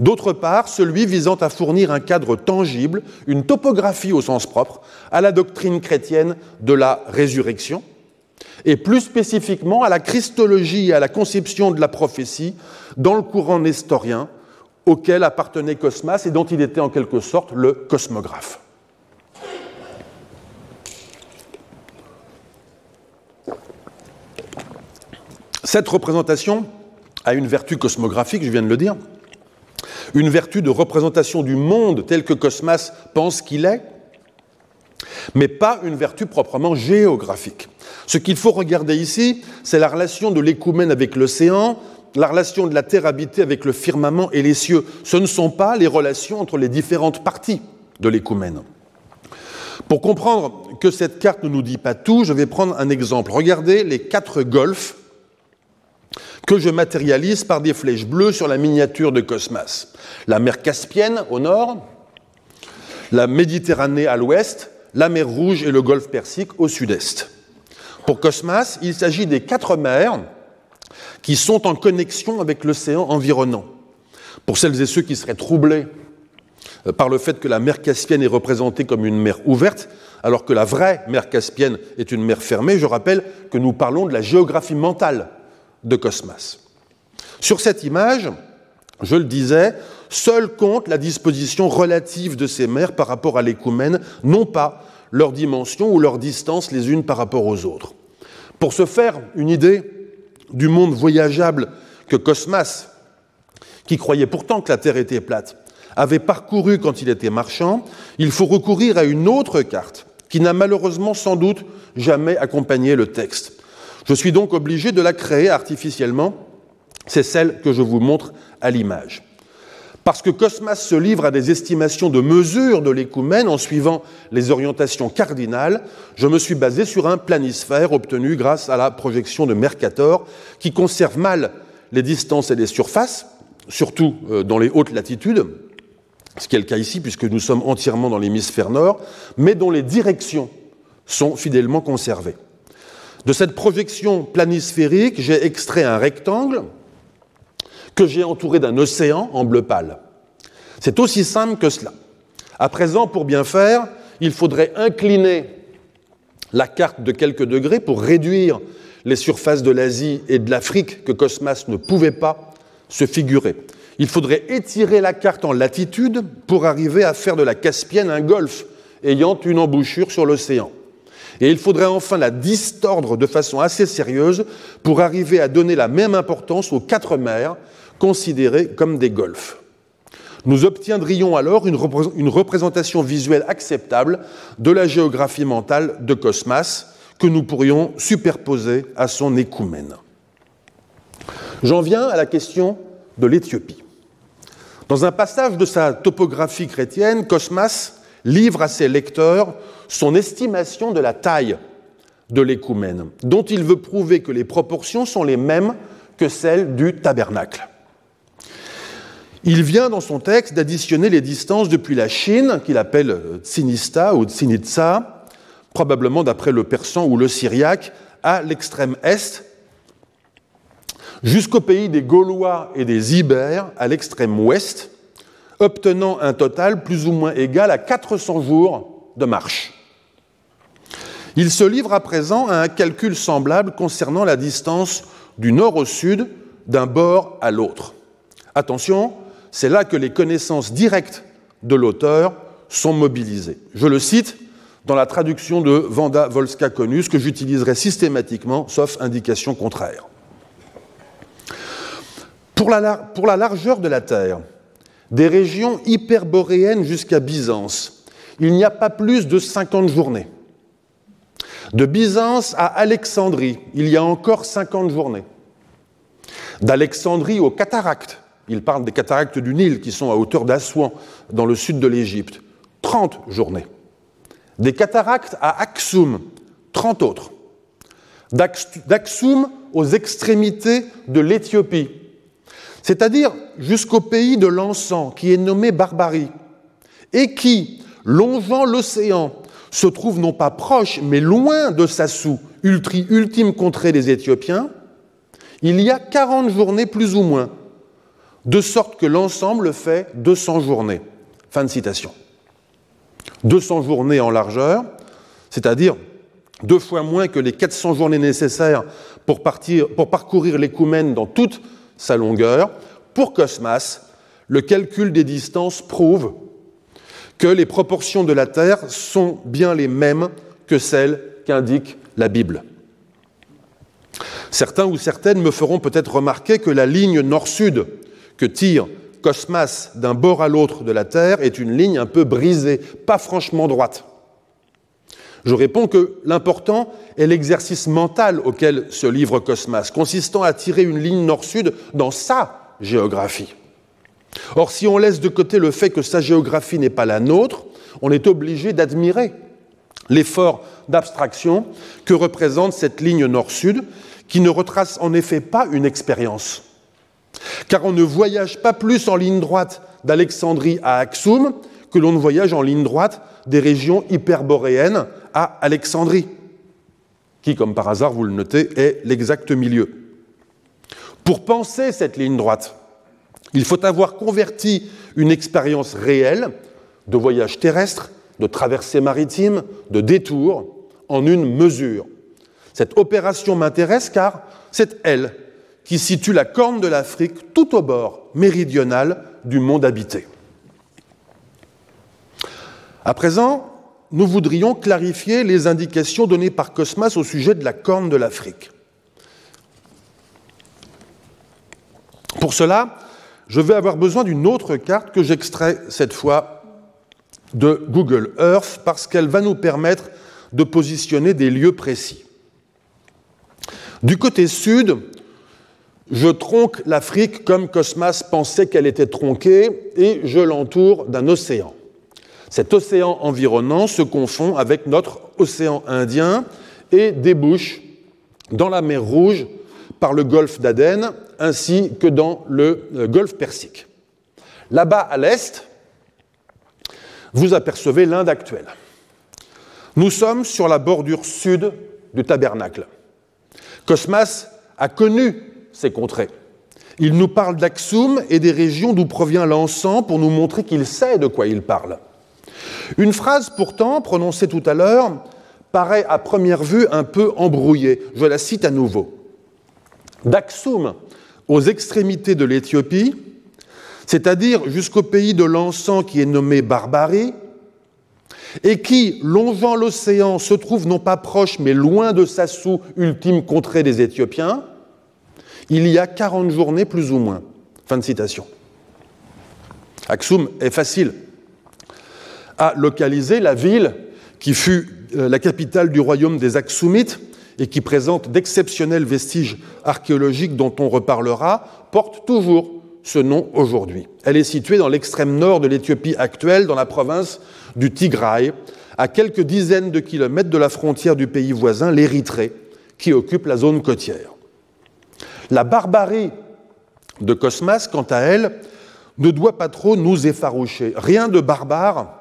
D'autre part, celui visant à fournir un cadre tangible, une topographie au sens propre, à la doctrine chrétienne de la résurrection, et plus spécifiquement à la christologie et à la conception de la prophétie dans le courant nestorien auquel appartenait Cosmas et dont il était en quelque sorte le cosmographe. Cette représentation a une vertu cosmographique, je viens de le dire, une vertu de représentation du monde tel que Cosmas pense qu'il est, mais pas une vertu proprement géographique. Ce qu'il faut regarder ici, c'est la relation de l'écoumène avec l'océan, la relation de la terre habitée avec le firmament et les cieux. Ce ne sont pas les relations entre les différentes parties de l'écoumène. Pour comprendre que cette carte ne nous dit pas tout, je vais prendre un exemple. Regardez les quatre golfs que je matérialise par des flèches bleues sur la miniature de Cosmas. La mer Caspienne au nord, la Méditerranée à l'ouest, la mer Rouge et le golfe Persique au sud-est. Pour Cosmas, il s'agit des quatre mers qui sont en connexion avec l'océan environnant. Pour celles et ceux qui seraient troublés euh, par le fait que la mer Caspienne est représentée comme une mer ouverte, alors que la vraie mer Caspienne est une mer fermée, je rappelle que nous parlons de la géographie mentale de Cosmas. Sur cette image, je le disais, seul compte la disposition relative de ces mers par rapport à l'écoumène, non pas leur dimension ou leur distance les unes par rapport aux autres. Pour se faire une idée du monde voyageable que Cosmas, qui croyait pourtant que la Terre était plate, avait parcouru quand il était marchand, il faut recourir à une autre carte qui n'a malheureusement sans doute jamais accompagné le texte. Je suis donc obligé de la créer artificiellement. C'est celle que je vous montre à l'image. Parce que Cosmas se livre à des estimations de mesure de l'écoumène en suivant les orientations cardinales, je me suis basé sur un planisphère obtenu grâce à la projection de Mercator, qui conserve mal les distances et les surfaces, surtout euh, dans les hautes latitudes, ce qui est le cas ici puisque nous sommes entièrement dans l'hémisphère nord, mais dont les directions sont fidèlement conservées. De cette projection planisphérique, j'ai extrait un rectangle que j'ai entouré d'un océan en bleu pâle. C'est aussi simple que cela. À présent, pour bien faire, il faudrait incliner la carte de quelques degrés pour réduire les surfaces de l'Asie et de l'Afrique que Cosmas ne pouvait pas se figurer. Il faudrait étirer la carte en latitude pour arriver à faire de la Caspienne un golfe ayant une embouchure sur l'océan. Et il faudrait enfin la distordre de façon assez sérieuse pour arriver à donner la même importance aux quatre mers considérées comme des golfes. Nous obtiendrions alors une, représentation visuelle acceptable de la géographie mentale de Cosmas que nous pourrions superposer à son écoumène. J'en viens à la question de l'Éthiopie. Dans un passage de sa topographie chrétienne, Cosmas livre à ses lecteurs son estimation de la taille de l'écoumène, dont il veut prouver que les proportions sont les mêmes que celles du tabernacle. Il vient dans son texte d'additionner les distances depuis la Chine, qu'il appelle Tsinista ou Tsinitsa, probablement d'après le persan ou le syriaque, à l'extrême est, jusqu'au pays des Gaulois et des Ibères à l'extrême ouest, obtenant un total plus ou moins égal à 400 jours de marche. Il se livre à présent à un calcul semblable concernant la distance du nord au sud, d'un bord à l'autre. Attention, c'est là que les connaissances directes de l'auteur sont mobilisées. Je le cite dans la traduction de Vanda Volska-Konus que j'utiliserai systématiquement, sauf indication contraire. Pour la, pour la largeur de la Terre, des régions hyperboréennes jusqu'à Byzance, il n'y a pas plus de 50 journées. De Byzance à Alexandrie, il y a encore 50 journées. D'Alexandrie aux cataractes, il parle des cataractes du Nil qui sont à hauteur d'Assouan, dans le sud de l'Égypte, 30 journées. Des cataractes à Aksum, 30 autres. D'Aksum aux extrémités de l'Éthiopie, c'est-à-dire jusqu'au pays de l'encens qui est nommé Barbarie, et qui, longeant l'océan, se trouve non pas proche, mais loin de Sassou, ultime contrée des Éthiopiens, il y a 40 journées plus ou moins, de sorte que l'ensemble fait 200 journées. Fin de citation. 200 journées en largeur, c'est-à-dire deux fois moins que les 400 journées nécessaires pour, pour parcourir dans toute sa longueur. Pour Cosmas, le calcul des distances prouve que les proportions de la Terre sont bien les mêmes que celles qu'indique la Bible. Certains ou certaines me feront peut-être remarquer que la ligne nord-sud que tire Cosmas d'un bord à l'autre de la Terre est une ligne un peu brisée, pas franchement droite. Je réponds que l'important est l'exercice mental auquel se livre Cosmas, consistant à tirer une ligne nord-sud dans sa géographie. Or, si on laisse de côté le fait que sa géographie n'est pas la nôtre, on est obligé d'admirer l'effort d'abstraction que représente cette ligne nord-sud, qui ne retrace en effet pas une expérience. Car on ne voyage pas plus en ligne droite d'Alexandrie à Axoum que l'on voyage en ligne droite des régions hyperboréennes à Alexandrie, qui, comme par hasard, vous le notez, est l'exact milieu. Pour penser cette ligne droite, il faut avoir converti une expérience réelle de voyage terrestre, de traversée maritime, de détour, en une mesure. Cette opération m'intéresse car c'est elle qui situe la corne de l'Afrique tout au bord méridional du monde habité. À présent, nous voudrions clarifier les indications données par Cosmas au sujet de la corne de l'Afrique. Pour cela, je vais avoir besoin d'une autre carte que j'extrais cette fois de Google Earth parce qu'elle va nous permettre de positionner des lieux précis. Du côté sud, je tronque l'Afrique comme Cosmas pensait qu'elle était tronquée et je l'entoure d'un océan. Cet océan environnant se confond avec notre océan Indien et débouche dans la mer Rouge par le golfe d'Aden ainsi que dans le euh, golfe Persique. Là-bas à l'est, vous apercevez l'Inde actuelle. Nous sommes sur la bordure sud du tabernacle. Cosmas a connu ces contrées. Il nous parle d'Aksum et des régions d'où provient l'encens pour nous montrer qu'il sait de quoi il parle. Une phrase pourtant, prononcée tout à l'heure, paraît à première vue un peu embrouillée. Je la cite à nouveau. D'Aksum aux extrémités de l'Éthiopie, c'est-à-dire jusqu'au pays de l'encens qui est nommé Barbarie, et qui, longeant l'océan, se trouve non pas proche mais loin de Sassou, ultime contrée des Éthiopiens, il y a 40 journées plus ou moins. Fin de citation. Aksum est facile à localiser. La ville qui fut euh, la capitale du royaume des Aksumites et qui présente d'exceptionnels vestiges archéologiques dont on reparlera, porte toujours ce nom aujourd'hui. Elle est située dans l'extrême nord de l'Éthiopie actuelle, dans la province du Tigray, à quelques dizaines de kilomètres de la frontière du pays voisin, l'Érythrée, qui occupe la zone côtière. La barbarie de Cosmas, quant à elle, ne doit pas trop nous effaroucher. Rien de barbare,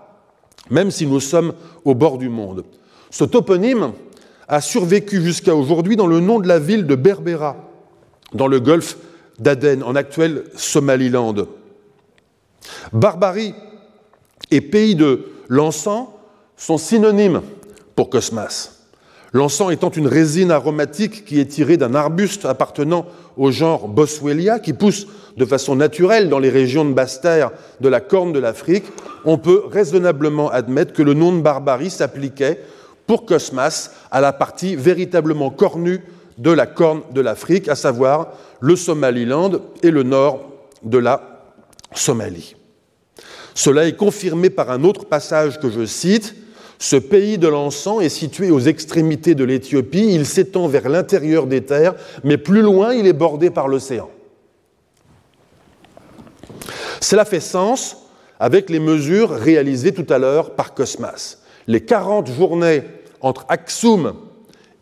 même si nous sommes au bord du monde. Ce toponyme a survécu jusqu'à aujourd'hui dans le nom de la ville de Berbera, dans le golfe d'Aden, en actuel Somaliland. Barbarie et pays de l'encens sont synonymes pour Cosmas. L'encens étant une résine aromatique qui est tirée d'un arbuste appartenant au genre Boswellia, qui pousse de façon naturelle dans les régions de basse terre de la Corne de l'Afrique, on peut raisonnablement admettre que le nom de barbarie s'appliquait pour Cosmas à la partie véritablement cornue de la Corne de l'Afrique, à savoir le Somaliland et le nord de la Somalie. Cela est confirmé par un autre passage que je cite. Ce pays de l'encens est situé aux extrémités de l'Éthiopie, il s'étend vers l'intérieur des terres, mais plus loin il est bordé par l'océan. Cela fait sens avec les mesures réalisées tout à l'heure par Cosmas. Les 40 journées entre Aksum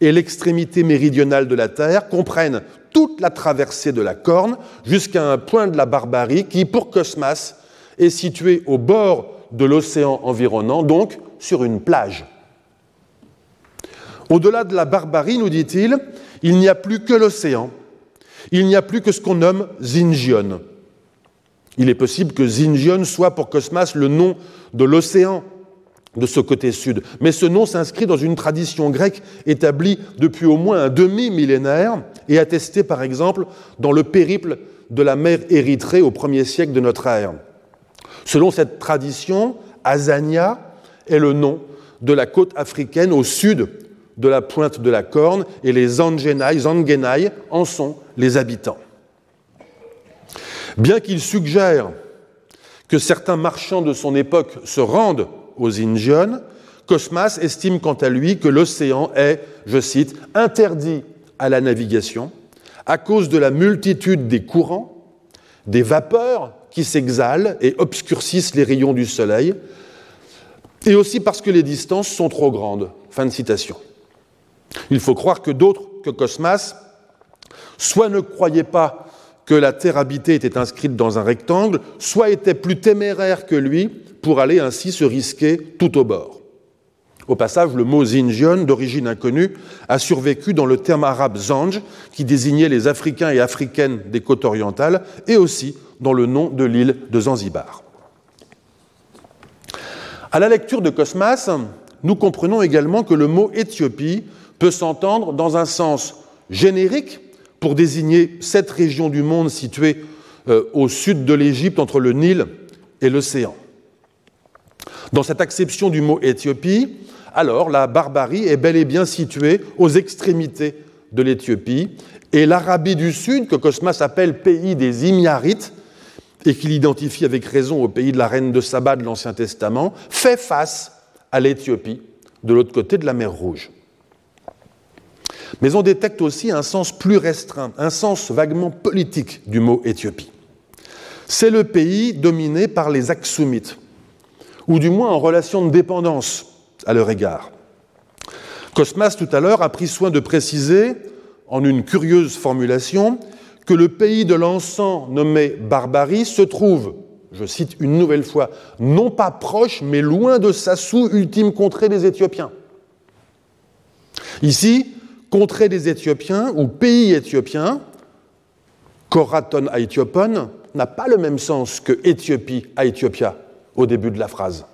et l'extrémité méridionale de la Terre comprennent toute la traversée de la Corne jusqu'à un point de la barbarie qui, pour Cosmas, est situé au bord de l'océan environnant, donc sur une plage. Au-delà de la barbarie, nous dit-il, il n'y a plus que l'océan, il n'y a plus que ce qu'on nomme Zingion. Il est possible que Zingion soit pour Cosmas le nom de l'océan de ce côté sud. Mais ce nom s'inscrit dans une tradition grecque établie depuis au moins un demi-millénaire et attestée par exemple dans le périple de la mer Érythrée au premier siècle de notre ère. Selon cette tradition, Azania est le nom de la côte africaine au sud de la pointe de la Corne, et les Zangenai, en sont les habitants. Bien qu'il suggère que certains marchands de son époque se rendent aux Injion, Cosmas estime quant à lui que l'océan est, je cite, interdit à la navigation à cause de la multitude des courants, des vapeurs qui s'exhalent et obscurcissent les rayons du soleil, et aussi parce que les distances sont trop grandes. Fin de citation. Il faut croire que d'autres que Cosmas soit ne croyaient pas que la terre habitée était inscrite dans un rectangle, soit étaient plus téméraires que lui pour aller ainsi se risquer tout au bord. Au passage, le mot Zinjion, d'origine inconnue, a survécu dans le terme arabe Zanj, qui désignait les Africains et Africaines des côtes orientales, et aussi dans le nom de l'île de Zanzibar. À la lecture de Cosmas, nous comprenons également que le mot Éthiopie peut s'entendre dans un sens générique pour désigner cette région du monde située euh, au sud de l'Égypte entre le Nil et l'océan. Dans cette acception du mot Éthiopie, alors la barbarie est bel et bien située aux extrémités de l'Éthiopie, et l'Arabie du Sud, que Cosmas appelle pays des Imiarites, et qu'il identifie avec raison au pays de la reine de Saba de l'Ancien Testament, fait face à l'Éthiopie, de l'autre côté de la mer Rouge. Mais on détecte aussi un sens plus restreint, un sens vaguement politique du mot Éthiopie. C'est le pays dominé par les Aksumites, ou du moins en relation de dépendance à leur égard. Cosmas, tout à l'heure, a pris soin de préciser, en une curieuse formulation, que le pays de l'encens nommé Barbarie se trouve, je cite une nouvelle fois, non pas proche, mais loin de Sassou, ultime contrée des Éthiopiens. Ici, contrée des Éthiopiens ou pays éthiopien, Koraton Aethiopon, n'a pas le même sens que Éthiopie à Éthiopia au début de la phrase.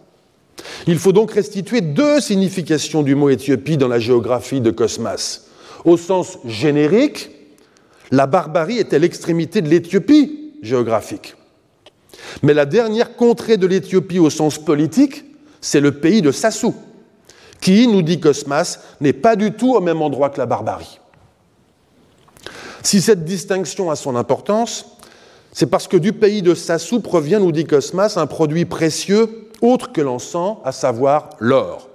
Il faut donc restituer deux significations du mot Éthiopie dans la géographie de Cosmas. Au sens générique, la barbarie était l'extrémité de l'Éthiopie géographique. Mais la dernière contrée de l'Éthiopie au sens politique, c'est le pays de Sassou, qui, nous dit Cosmas, n'est pas du tout au même endroit que la barbarie. Si cette distinction a son importance, c'est parce que du pays de Sassou provient, nous dit Cosmas, un produit précieux autre que l'encens, à savoir l'or.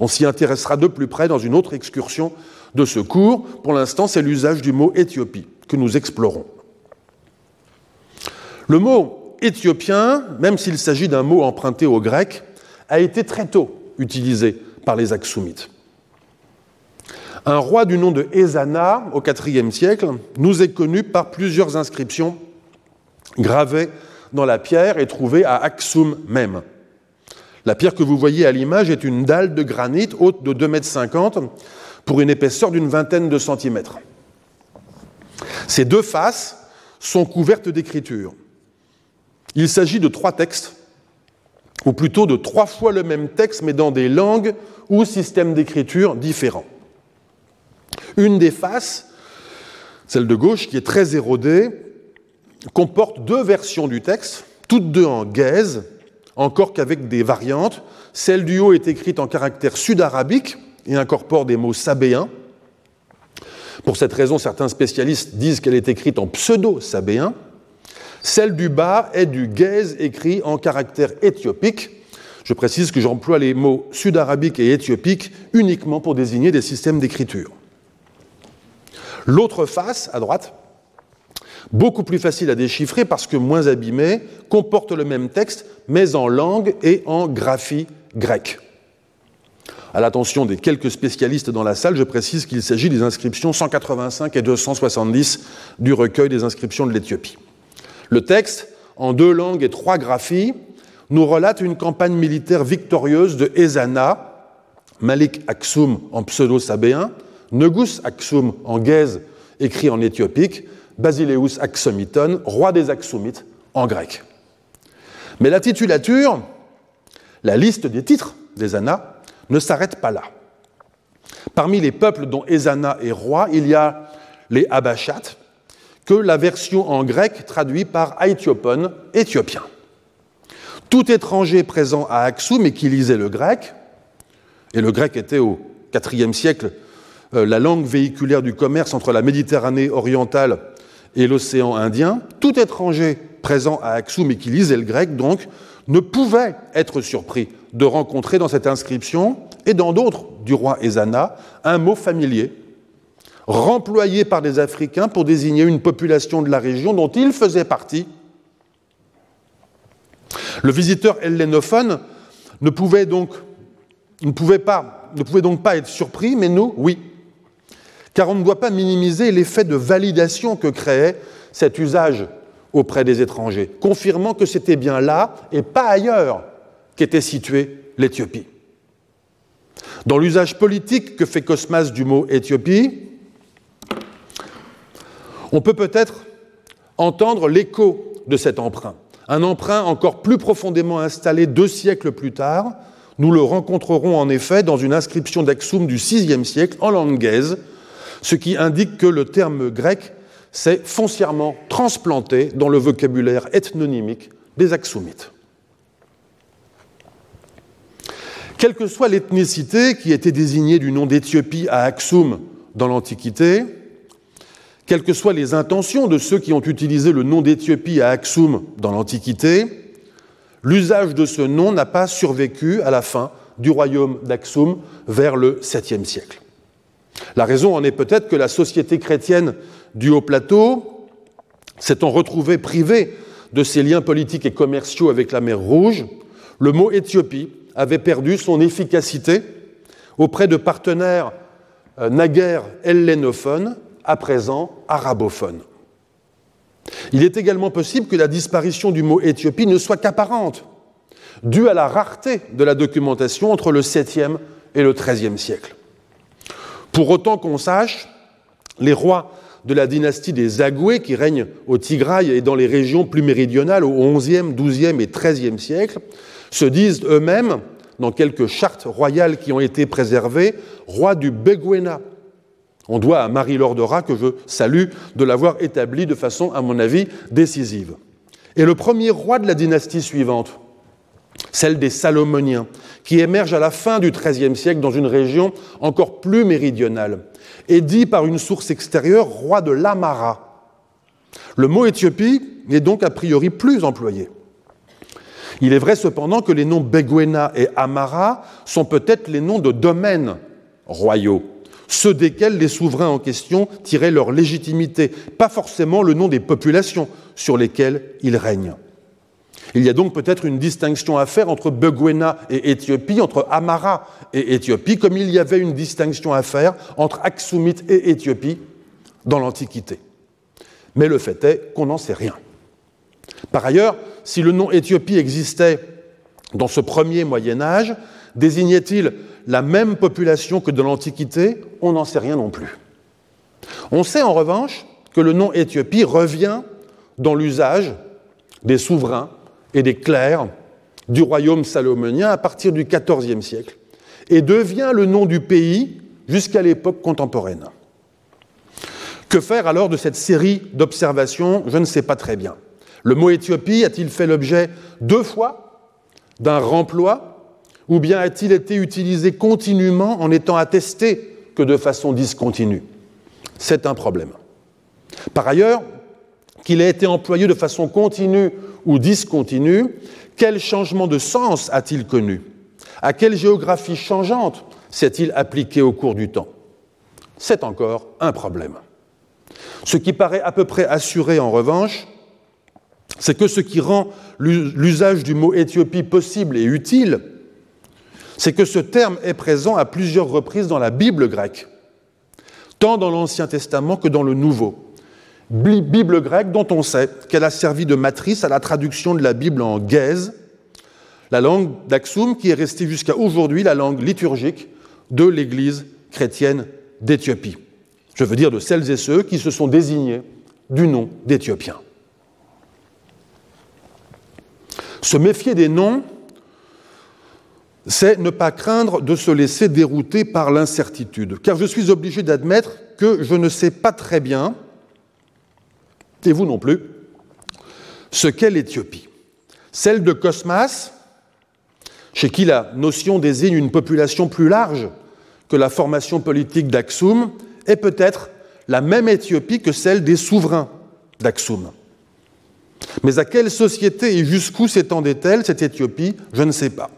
On s'y intéressera de plus près dans une autre excursion de ce cours. Pour l'instant, c'est l'usage du mot Éthiopie que nous explorons. Le mot éthiopien, même s'il s'agit d'un mot emprunté au grec, a été très tôt utilisé par les Aksumites. Un roi du nom de Ezana, au IVe siècle, nous est connu par plusieurs inscriptions gravées dans la pierre et trouvée à Aksum même. La pierre que vous voyez à l'image est une dalle de granit haute de 2,50 m pour une épaisseur d'une vingtaine de centimètres. Ces deux faces sont couvertes d'écriture. Il s'agit de trois textes, ou plutôt de trois fois le même texte, mais dans des langues ou systèmes d'écriture différents. Une des faces, celle de gauche, qui est très érodée, comporte deux versions du texte, toutes deux en gaze, encore qu'avec des variantes. Celle du haut est écrite en caractère sud-arabique et incorpore des mots sabéens. Pour cette raison, certains spécialistes disent qu'elle est écrite en pseudo-sabéen. Celle du bas est du gaze écrit en caractère éthiopique. Je précise que j'emploie les mots sud-arabique et éthiopique uniquement pour désigner des systèmes d'écriture. L'autre face, à droite, beaucoup plus facile à déchiffrer parce que moins abîmé, comporte le même texte, mais en langue et en graphie grecque. À l'attention des quelques spécialistes dans la salle, je précise qu'il s'agit des inscriptions 185 et 270 du recueil des inscriptions de l'Éthiopie. Le texte, en deux langues et trois graphies, nous relate une campagne militaire victorieuse de Ezana, Malik Aksum en pseudo-sabéen, Negus Aksum en gaze écrit en éthiopique, Basileus Axomiton, roi des Axumites, en grec. Mais la titulature, la liste des titres d'Ezana, ne s'arrête pas là. Parmi les peuples dont Ezana est roi, il y a les Abachats, que la version en grec traduit par Aethiopon, éthiopien. Tout étranger présent à Aksum et qui lisait le grec, et le grec était au IVe siècle, euh, la langue véhiculaire du commerce entre la Méditerranée orientale et l'océan Indien, tout étranger présent à Axum et qui lisait le grec, donc, ne pouvait être surpris de rencontrer dans cette inscription et dans d'autres du roi Ezana un mot familier, remployé par des Africains pour désigner une population de la région dont il faisait partie. Le visiteur hellénophone ne pouvait donc, ne pouvait donc pas être surpris, mais nous, oui. Car on ne doit pas minimiser l'effet de validation que créait cet usage auprès des étrangers, confirmant que c'était bien là et pas ailleurs qu'était située l'Éthiopie. Dans l'usage politique que fait Cosmas du mot Éthiopie, on peut peut-être entendre l'écho de cet emprunt. Un emprunt encore plus profondément installé deux siècles plus tard. Nous le rencontrerons en effet dans une inscription d'Axum du VIe siècle en langue gaise, ce qui indique que le terme grec s'est foncièrement transplanté dans le vocabulaire ethnonymique des Axumites. Quelle que soit l'ethnicité qui était désignée du nom d'Éthiopie à Axum dans l'Antiquité, quelles que soient les intentions de ceux qui ont utilisé le nom d'Éthiopie à Axum dans l'Antiquité, l'usage de ce nom n'a pas survécu à la fin du royaume d'Axum vers le 7e siècle. La raison en est peut-être que la société chrétienne du Haut Plateau, s'étant retrouvée privée de ses liens politiques et commerciaux avec la mer Rouge, le mot Éthiopie avait perdu son efficacité auprès de partenaires euh, naguère hellénophones, à présent arabophones. Il est également possible que la disparition du mot Éthiopie ne soit qu'apparente, due à la rareté de la documentation entre le 7e et le 13e siècle. Pour autant qu'on sache, les rois de la dynastie des Agoués, qui règnent au Tigraï et dans les régions plus méridionales au XIe, XIIe et XIIIe siècle, se disent eux-mêmes, dans quelques chartes royales qui ont été préservées, rois du Beguena. On doit à Marie Lordora, que je salue, de l'avoir établi de façon, à mon avis, décisive. Et le premier roi de la dynastie suivante, celle des Salomoniens, qui émerge à la fin du XIIIe siècle dans une région encore plus méridionale, est dit par une source extérieure roi de l'Amara. Le mot Éthiopie n'est donc a priori plus employé. Il est vrai cependant que les noms Beguena et Amara sont peut-être les noms de domaines royaux, ceux desquels les souverains en question tiraient leur légitimité, pas forcément le nom des populations sur lesquelles ils règnent. Il y a donc peut-être une distinction à faire entre Beguena et Éthiopie, entre Amara et Éthiopie, comme il y avait une distinction à faire entre Aksumite et Éthiopie dans l'Antiquité. Mais le fait est qu'on n'en sait rien. Par ailleurs, si le nom Éthiopie existait dans ce premier Moyen Âge, désignait-il la même population que dans l'Antiquité? On n'en sait rien non plus. On sait en revanche que le nom Éthiopie revient dans l'usage des souverains et des clercs du royaume salomonien à partir du XIVe siècle et devient le nom du pays jusqu'à l'époque contemporaine. Que faire alors de cette série d'observations? Je ne sais pas très bien. Le mot Éthiopie a-t-il fait l'objet deux fois d'un remploi ou bien a-t-il été utilisé continuellement en étant attesté que de façon discontinue? C'est un problème. Par ailleurs, qu'il ait été employé de façon continue ou discontinue, quel changement de sens a-t-il connu? À quelle géographie changeante s'est-il appliqué au cours du temps? C'est encore un problème. Ce qui paraît à peu près assuré en revanche, c'est que ce qui rend l'usage du mot Éthiopie possible et utile, c'est que ce terme est présent à plusieurs reprises dans la Bible grecque, tant dans l'Ancien Testament que dans le Nouveau. Bible grecque dont on sait qu'elle a servi de matrice à la traduction de la Bible en gaze, la langue d'Aksum qui est restée jusqu'à aujourd'hui la langue liturgique de l'Église chrétienne d'Éthiopie. Je veux dire de celles et ceux qui se sont désignés du nom d'Éthiopiens. Se méfier des noms, c'est ne pas craindre de se laisser dérouter par l'incertitude, car je suis obligé d'admettre que je ne sais pas très bien, et vous non plus, ce qu'est l'Éthiopie. Celle de Cosmas, chez qui la notion désigne une population plus large que la formation politique d'Aksum est peut-être la même Éthiopie que celle des souverains d'Aksum. Mais à quelle société et jusqu'où s'étendait-elle cette Éthiopie Je ne sais pas.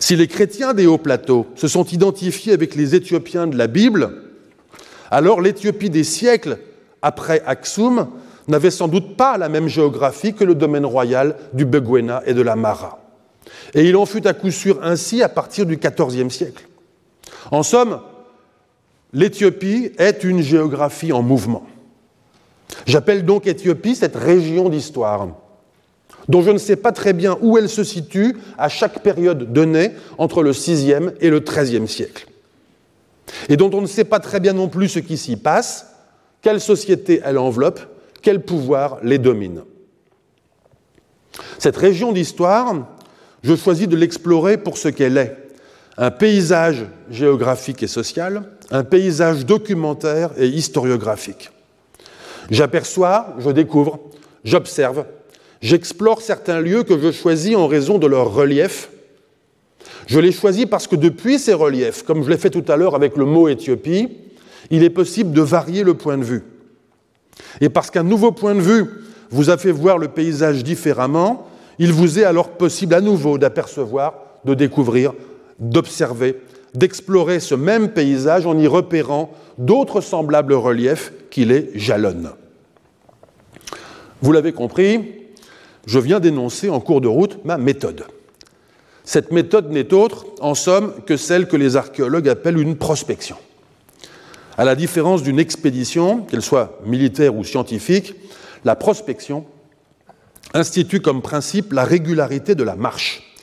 Si les chrétiens des hauts plateaux se sont identifiés avec les Éthiopiens de la Bible, alors l'Éthiopie des siècles après Aksum n'avait sans doute pas la même géographie que le domaine royal du Beguena et de la Mara. Et il en fut à coup sûr ainsi à partir du XIVe siècle. En somme, l'Éthiopie est une géographie en mouvement. J'appelle donc Éthiopie cette région d'histoire, dont je ne sais pas très bien où elle se situe à chaque période donnée entre le VIe et le XIIIe siècle, et dont on ne sait pas très bien non plus ce qui s'y passe, quelle société elle enveloppe, quel pouvoir les domine. Cette région d'histoire, je choisis de l'explorer pour ce qu'elle est, un paysage géographique et social, un paysage documentaire et historiographique. J'aperçois, je découvre, j'observe, j'explore certains lieux que je choisis en raison de leur relief. Je les choisis parce que depuis ces reliefs, comme je l'ai fait tout à l'heure avec le mot Éthiopie, il est possible de varier le point de vue. Et parce qu'un nouveau point de vue vous a fait voir le paysage différemment, il vous est alors possible à nouveau d'apercevoir, de découvrir, d'observer, d'explorer ce même paysage en y repérant d'autres semblables reliefs qui les jalonnent. Vous l'avez compris, je viens d'énoncer en cours de route ma méthode. Cette méthode n'est autre, en somme, que celle que les archéologues appellent une prospection. À la différence d'une expédition, qu'elle soit militaire ou scientifique, la prospection institue comme principe la régularité de la marche.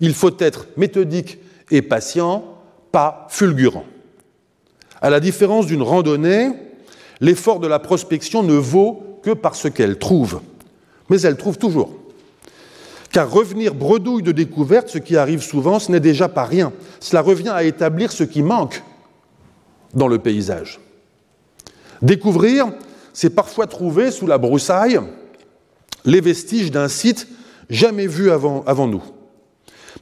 Il faut être méthodique et patient, pas fulgurant. À la différence d'une randonnée, l'effort de la prospection ne vaut que par ce qu'elle trouve. Mais elle trouve toujours. Car revenir bredouille de découverte, ce qui arrive souvent, ce n'est déjà pas rien. Cela revient à établir ce qui manque dans le paysage. Découvrir, c'est parfois trouver sous la broussaille les vestiges d'un site jamais vu avant, avant nous.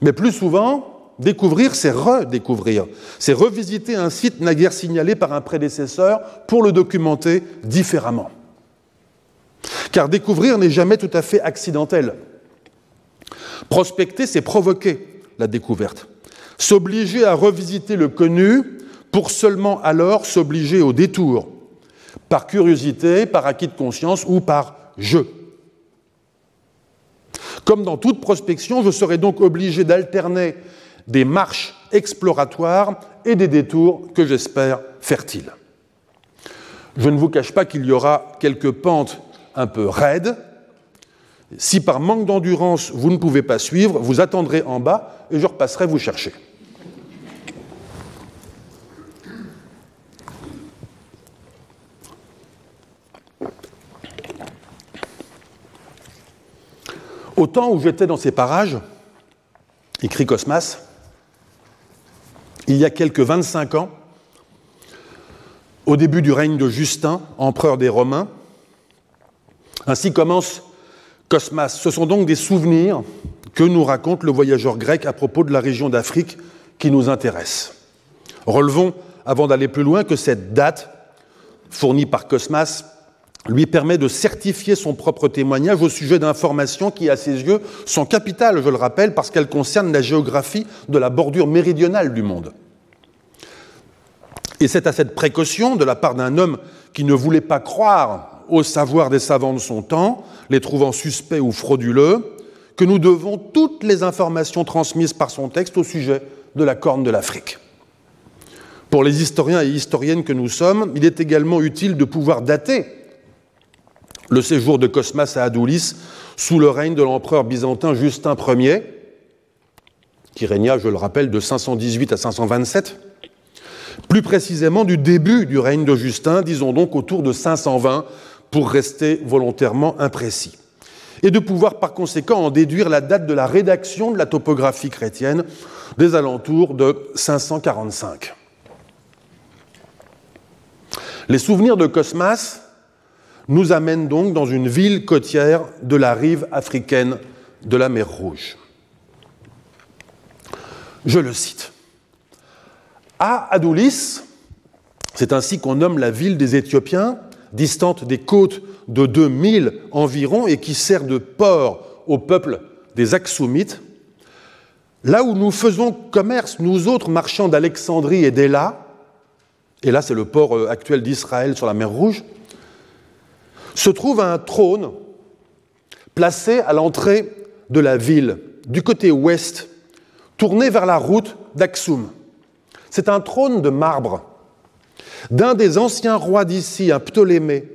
Mais plus souvent, découvrir, c'est redécouvrir. C'est revisiter un site naguère signalé par un prédécesseur pour le documenter différemment. Car découvrir n'est jamais tout à fait accidentel. Prospecter, c'est provoquer la découverte. S'obliger à revisiter le connu pour seulement alors s'obliger au détour, par curiosité, par acquis de conscience ou par jeu. Comme dans toute prospection, je serai donc obligé d'alterner des marches exploratoires et des détours que j'espère fertiles. Je ne vous cache pas qu'il y aura quelques pentes un peu raides. Si par manque d'endurance vous ne pouvez pas suivre, vous attendrez en bas et je repasserai vous chercher. Au temps où j'étais dans ces parages, écrit Cosmas, il y a quelques 25 ans, au début du règne de Justin, empereur des Romains. Ainsi commence Cosmas. Ce sont donc des souvenirs que nous raconte le voyageur grec à propos de la région d'Afrique qui nous intéresse. Relevons, avant d'aller plus loin, que cette date, fournie par Cosmas, lui permet de certifier son propre témoignage au sujet d'informations qui, à ses yeux, sont capitales, je le rappelle, parce qu'elles concernent la géographie de la bordure méridionale du monde. Et c'est à cette précaution, de la part d'un homme qui ne voulait pas croire au savoir des savants de son temps, les trouvant suspects ou frauduleux, que nous devons toutes les informations transmises par son texte au sujet de la corne de l'Afrique. Pour les historiens et historiennes que nous sommes, il est également utile de pouvoir dater le séjour de Cosmas à Adoulis sous le règne de l'empereur byzantin Justin Ier, qui régna, je le rappelle, de 518 à 527, plus précisément du début du règne de Justin, disons donc autour de 520, pour rester volontairement imprécis, et de pouvoir par conséquent en déduire la date de la rédaction de la topographie chrétienne des alentours de 545. Les souvenirs de Cosmas nous amène donc dans une ville côtière de la rive africaine de la mer Rouge. Je le cite. À Adulis, c'est ainsi qu'on nomme la ville des Éthiopiens, distante des côtes de 2000 environ et qui sert de port au peuple des Aksumites, là où nous faisons commerce, nous autres marchands d'Alexandrie et d'Ela, et là c'est le port euh, actuel d'Israël sur la mer Rouge, se trouve un trône placé à l'entrée de la ville, du côté ouest, tourné vers la route d'Aksum. C'est un trône de marbre d'un des anciens rois d'ici, un Ptolémée.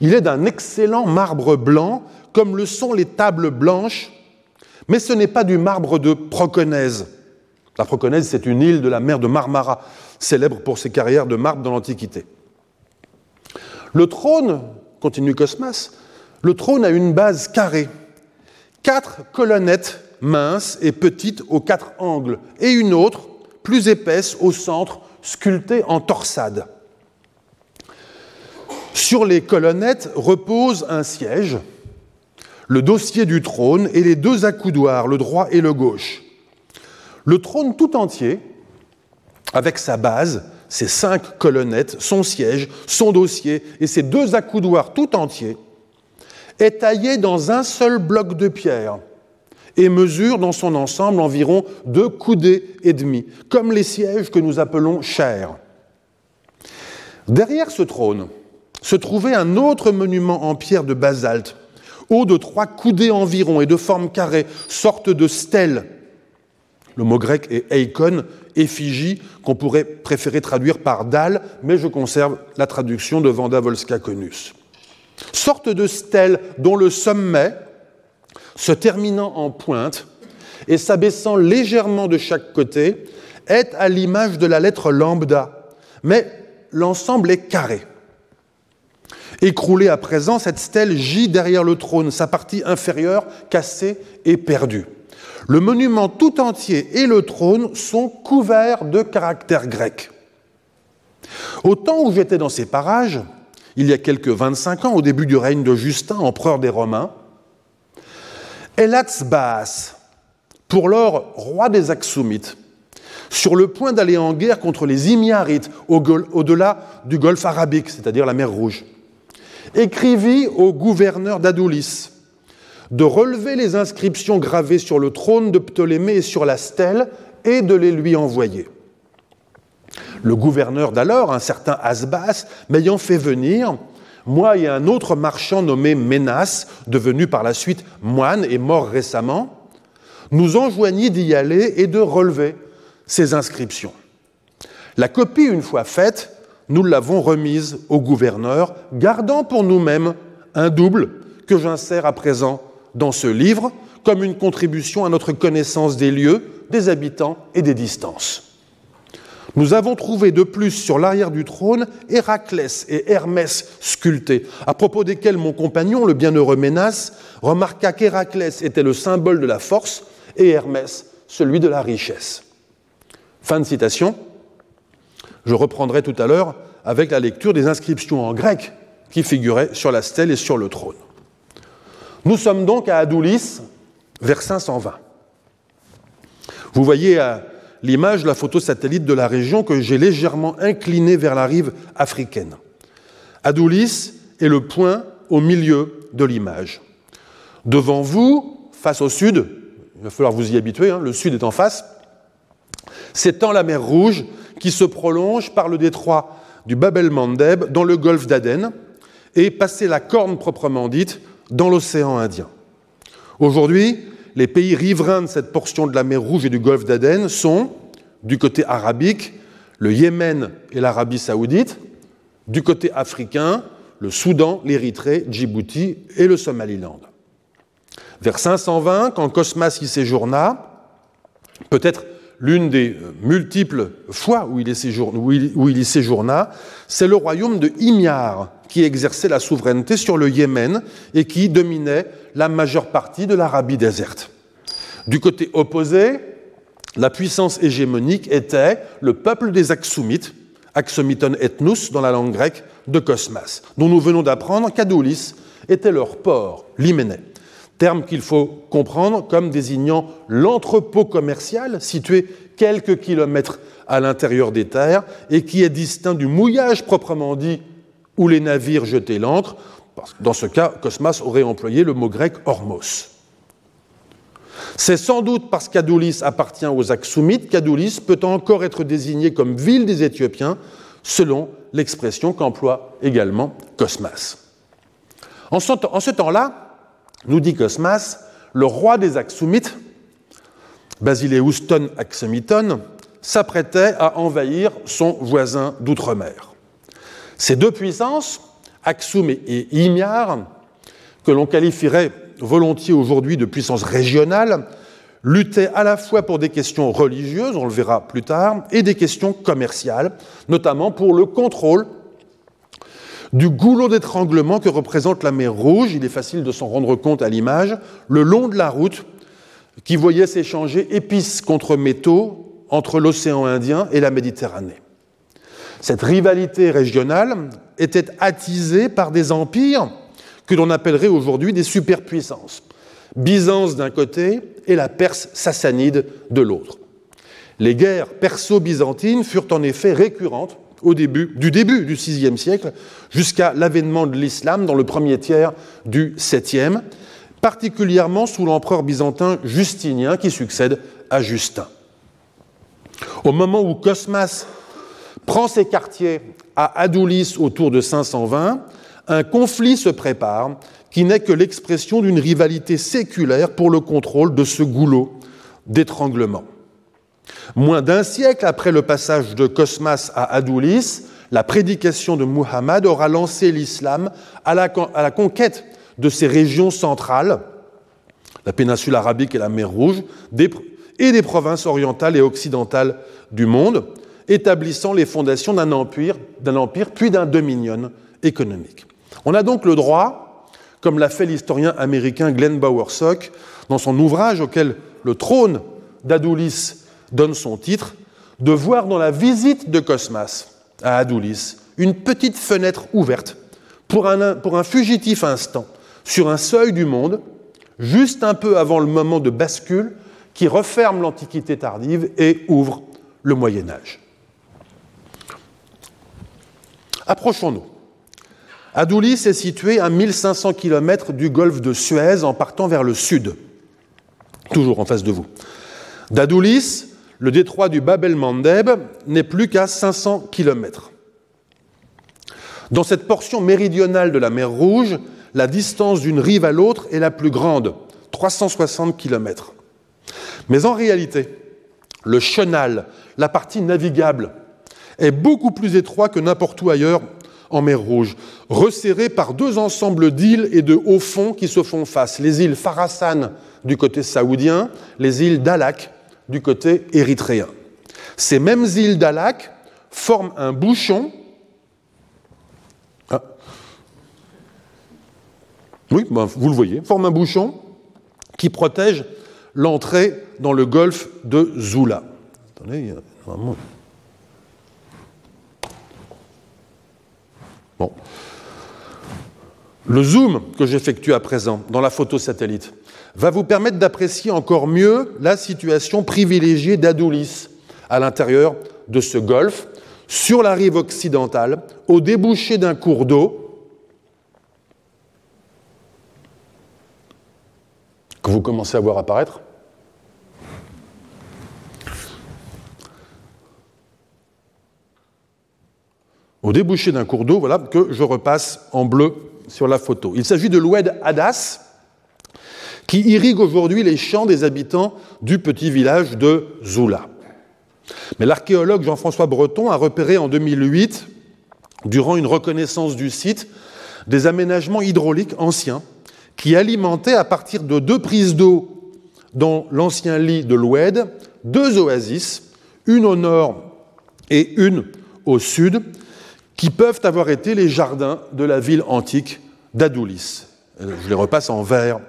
Il est d'un excellent marbre blanc, comme le sont les tables blanches, mais ce n'est pas du marbre de Proconèse. La Proconèse, c'est une île de la mer de Marmara, célèbre pour ses carrières de marbre dans l'Antiquité. Le trône, continue Cosmas, le trône a une base carrée, quatre colonnettes minces et petites aux quatre angles, et une autre, plus épaisse, au centre, sculptée en torsade. Sur les colonnettes repose un siège, le dossier du trône et les deux accoudoirs, le droit et le gauche. Le trône tout entier, avec sa base, ses cinq colonnettes, son siège, son dossier et ses deux accoudoirs tout entiers, est taillé dans un seul bloc de pierre et mesure dans son ensemble environ deux coudées et demi, comme les sièges que nous appelons chairs. Derrière ce trône se trouvait un autre monument en pierre de basalte, haut de trois coudées environ et de forme carrée, sorte de stèle. Le mot grec est eikon, effigie, qu'on pourrait préférer traduire par dalle, mais je conserve la traduction de Vanda Volska Conus. Sorte de stèle dont le sommet, se terminant en pointe et s'abaissant légèrement de chaque côté, est à l'image de la lettre lambda, mais l'ensemble est carré. Écroulée à présent, cette stèle gît derrière le trône, sa partie inférieure cassée et perdue. Le monument tout entier et le trône sont couverts de caractères grecs. Au temps où j'étais dans ces parages, il y a quelques 25 ans, au début du règne de Justin, empereur des Romains, Elatzbaas, pour lors roi des Aksumites, sur le point d'aller en guerre contre les Imiarites au-delà du golfe arabique, c'est-à-dire la mer Rouge, écrivit au gouverneur d'Adulis de relever les inscriptions gravées sur le trône de Ptolémée et sur la stèle et de les lui envoyer. Le gouverneur d'alors, un certain Asbas, m'ayant fait venir, moi et un autre marchand nommé Ménas, devenu par la suite moine et mort récemment, nous enjoignit d'y aller et de relever ces inscriptions. La copie, une fois faite, nous l'avons remise au gouverneur, gardant pour nous-mêmes un double que j'insère à présent dans ce livre comme une contribution à notre connaissance des lieux, des habitants et des distances. Nous avons trouvé de plus sur l'arrière du trône Héraclès et Hermès sculptés, à propos desquels mon compagnon, le bienheureux Ménas, remarqua qu'Héraclès était le symbole de la force et Hermès celui de la richesse. Fin de citation. Je reprendrai tout à l'heure avec la lecture des inscriptions en grec qui figuraient sur la stèle et sur le trône. Nous sommes donc à Adulis, vers 520. Vous voyez à l'image, la photo satellite de la région que j'ai légèrement inclinée vers la rive africaine. Adulis est le point au milieu de l'image. Devant vous, face au sud, il va falloir vous y habituer, hein, le sud est en face, s'étend la mer Rouge qui se prolonge par le détroit du Bab el-Mandeb dans le golfe d'Aden et passer la corne proprement dite dans l'océan Indien. Aujourd'hui, les pays riverains de cette portion de la mer Rouge et du golfe d'Aden sont, du côté arabique, le Yémen et l'Arabie saoudite, du côté africain, le Soudan, l'Érythrée, Djibouti et le Somaliland. Vers 520, quand Cosmas y séjourna, peut-être l'une des multiples fois où il, y séjourna, c'est le royaume de Himyar qui exerçait la souveraineté sur le Yémen et qui dominait la majeure partie de l'Arabie déserte. Du côté opposé, la puissance hégémonique était le peuple des Aksumites, Aksumiton ethnus dans la langue grecque de Cosmas, dont nous venons d'apprendre qu'Adoulis était leur port, l'Hyménée. Terme qu'il faut comprendre comme désignant l'entrepôt commercial situé quelques kilomètres à l'intérieur des terres et qui est distinct du mouillage proprement dit où les navires jetaient l'ancre. Dans ce cas, Cosmas aurait employé le mot grec hormos. C'est sans doute parce qu'Adoulis appartient aux Aksumites qu'Adoulis peut encore être désigné comme ville des Éthiopiens, selon l'expression qu'emploie également Cosmas. En ce temps-là, nous dit Cosmas, le roi des Aksumites, Basileus Ton Aksumiton, s'apprêtait à envahir son voisin d'outre-mer. Ces deux puissances, Aksum et Imiar, que l'on qualifierait volontiers aujourd'hui de puissance régionale, luttaient à la fois pour des questions religieuses, on le verra plus tard, et des questions commerciales, notamment pour le contrôle du goulot d'étranglement que représente la mer Rouge, il est facile de s'en rendre compte à l'image, le long de la route qui voyait s'échanger épices contre métaux entre l'océan Indien et la Méditerranée. Cette rivalité régionale était attisée par des empires que l'on appellerait aujourd'hui des superpuissances. Byzance d'un côté et la Perse sassanide de l'autre. Les guerres perso-byzantines furent en effet récurrentes au début, du début du VIe siècle jusqu'à l'avènement de l'islam dans le premier tiers du VIIe, particulièrement sous l'empereur byzantin Justinien qui succède à Justin. Au moment où Cosmas prend ses quartiers à Adoulis autour de 520, un conflit se prépare qui n'est que l'expression d'une rivalité séculaire pour le contrôle de ce goulot d'étranglement. Moins d'un siècle après le passage de Cosmas à Adoulis, la prédication de Muhammad aura lancé l'islam à la, conquête de ces régions centrales, la péninsule arabique et la mer Rouge, et des provinces orientales et occidentales du monde, établissant les fondations d'un empire, puis d'un dominion économique. On a donc le droit, comme l'a fait l'historien américain Glenn Bowersock dans son ouvrage auquel le trône d'Adoulis donne son titre, de voir dans la visite de Cosmas à Adoulis une petite fenêtre ouverte pour un, fugitif instant sur un seuil du monde, juste un peu avant le moment de bascule qui referme l'Antiquité tardive et ouvre le Moyen Âge. Approchons-nous. Adoulis est situé à 1500 km du golfe de Suez en partant vers le sud, toujours en face de vous. D'Adoulis, le détroit du Bab el-Mandeb n'est plus qu'à 500 km. Dans cette portion méridionale de la mer Rouge, la distance d'une rive à l'autre est la plus grande, 360 km. Mais en réalité, le chenal, la partie navigable, est beaucoup plus étroit que n'importe où ailleurs en mer Rouge, resserré par deux ensembles d'îles et de hauts fonds qui se font face, les îles Farasan du côté saoudien, les îles Dalak du côté érythréen. Ces mêmes îles d'Alak forment un bouchon. Ah. Oui, ben, vous le voyez, forment un bouchon qui protège l'entrée dans le golfe de Zula. Bon. Le zoom que j'effectue à présent dans la photo satellite va vous permettre d'apprécier encore mieux la situation privilégiée d'Adoulis à l'intérieur de ce golfe, sur la rive occidentale, au débouché d'un cours d'eau, que vous commencez à voir apparaître. Au débouché d'un cours d'eau, voilà, que je repasse en bleu sur la photo. Il s'agit de l'Oued Hadas, qui irrigue aujourd'hui les champs des habitants du petit village de Zoula. Mais l'archéologue Jean-François Breton a repéré en 2008, durant une reconnaissance du site, des aménagements hydrauliques anciens qui alimentaient à partir de deux prises d'eau dans l'ancien lit de l'Oued deux oasis, une au nord et une au sud, qui peuvent avoir été les jardins de la ville antique d'Adoulis. Je les repasse en vert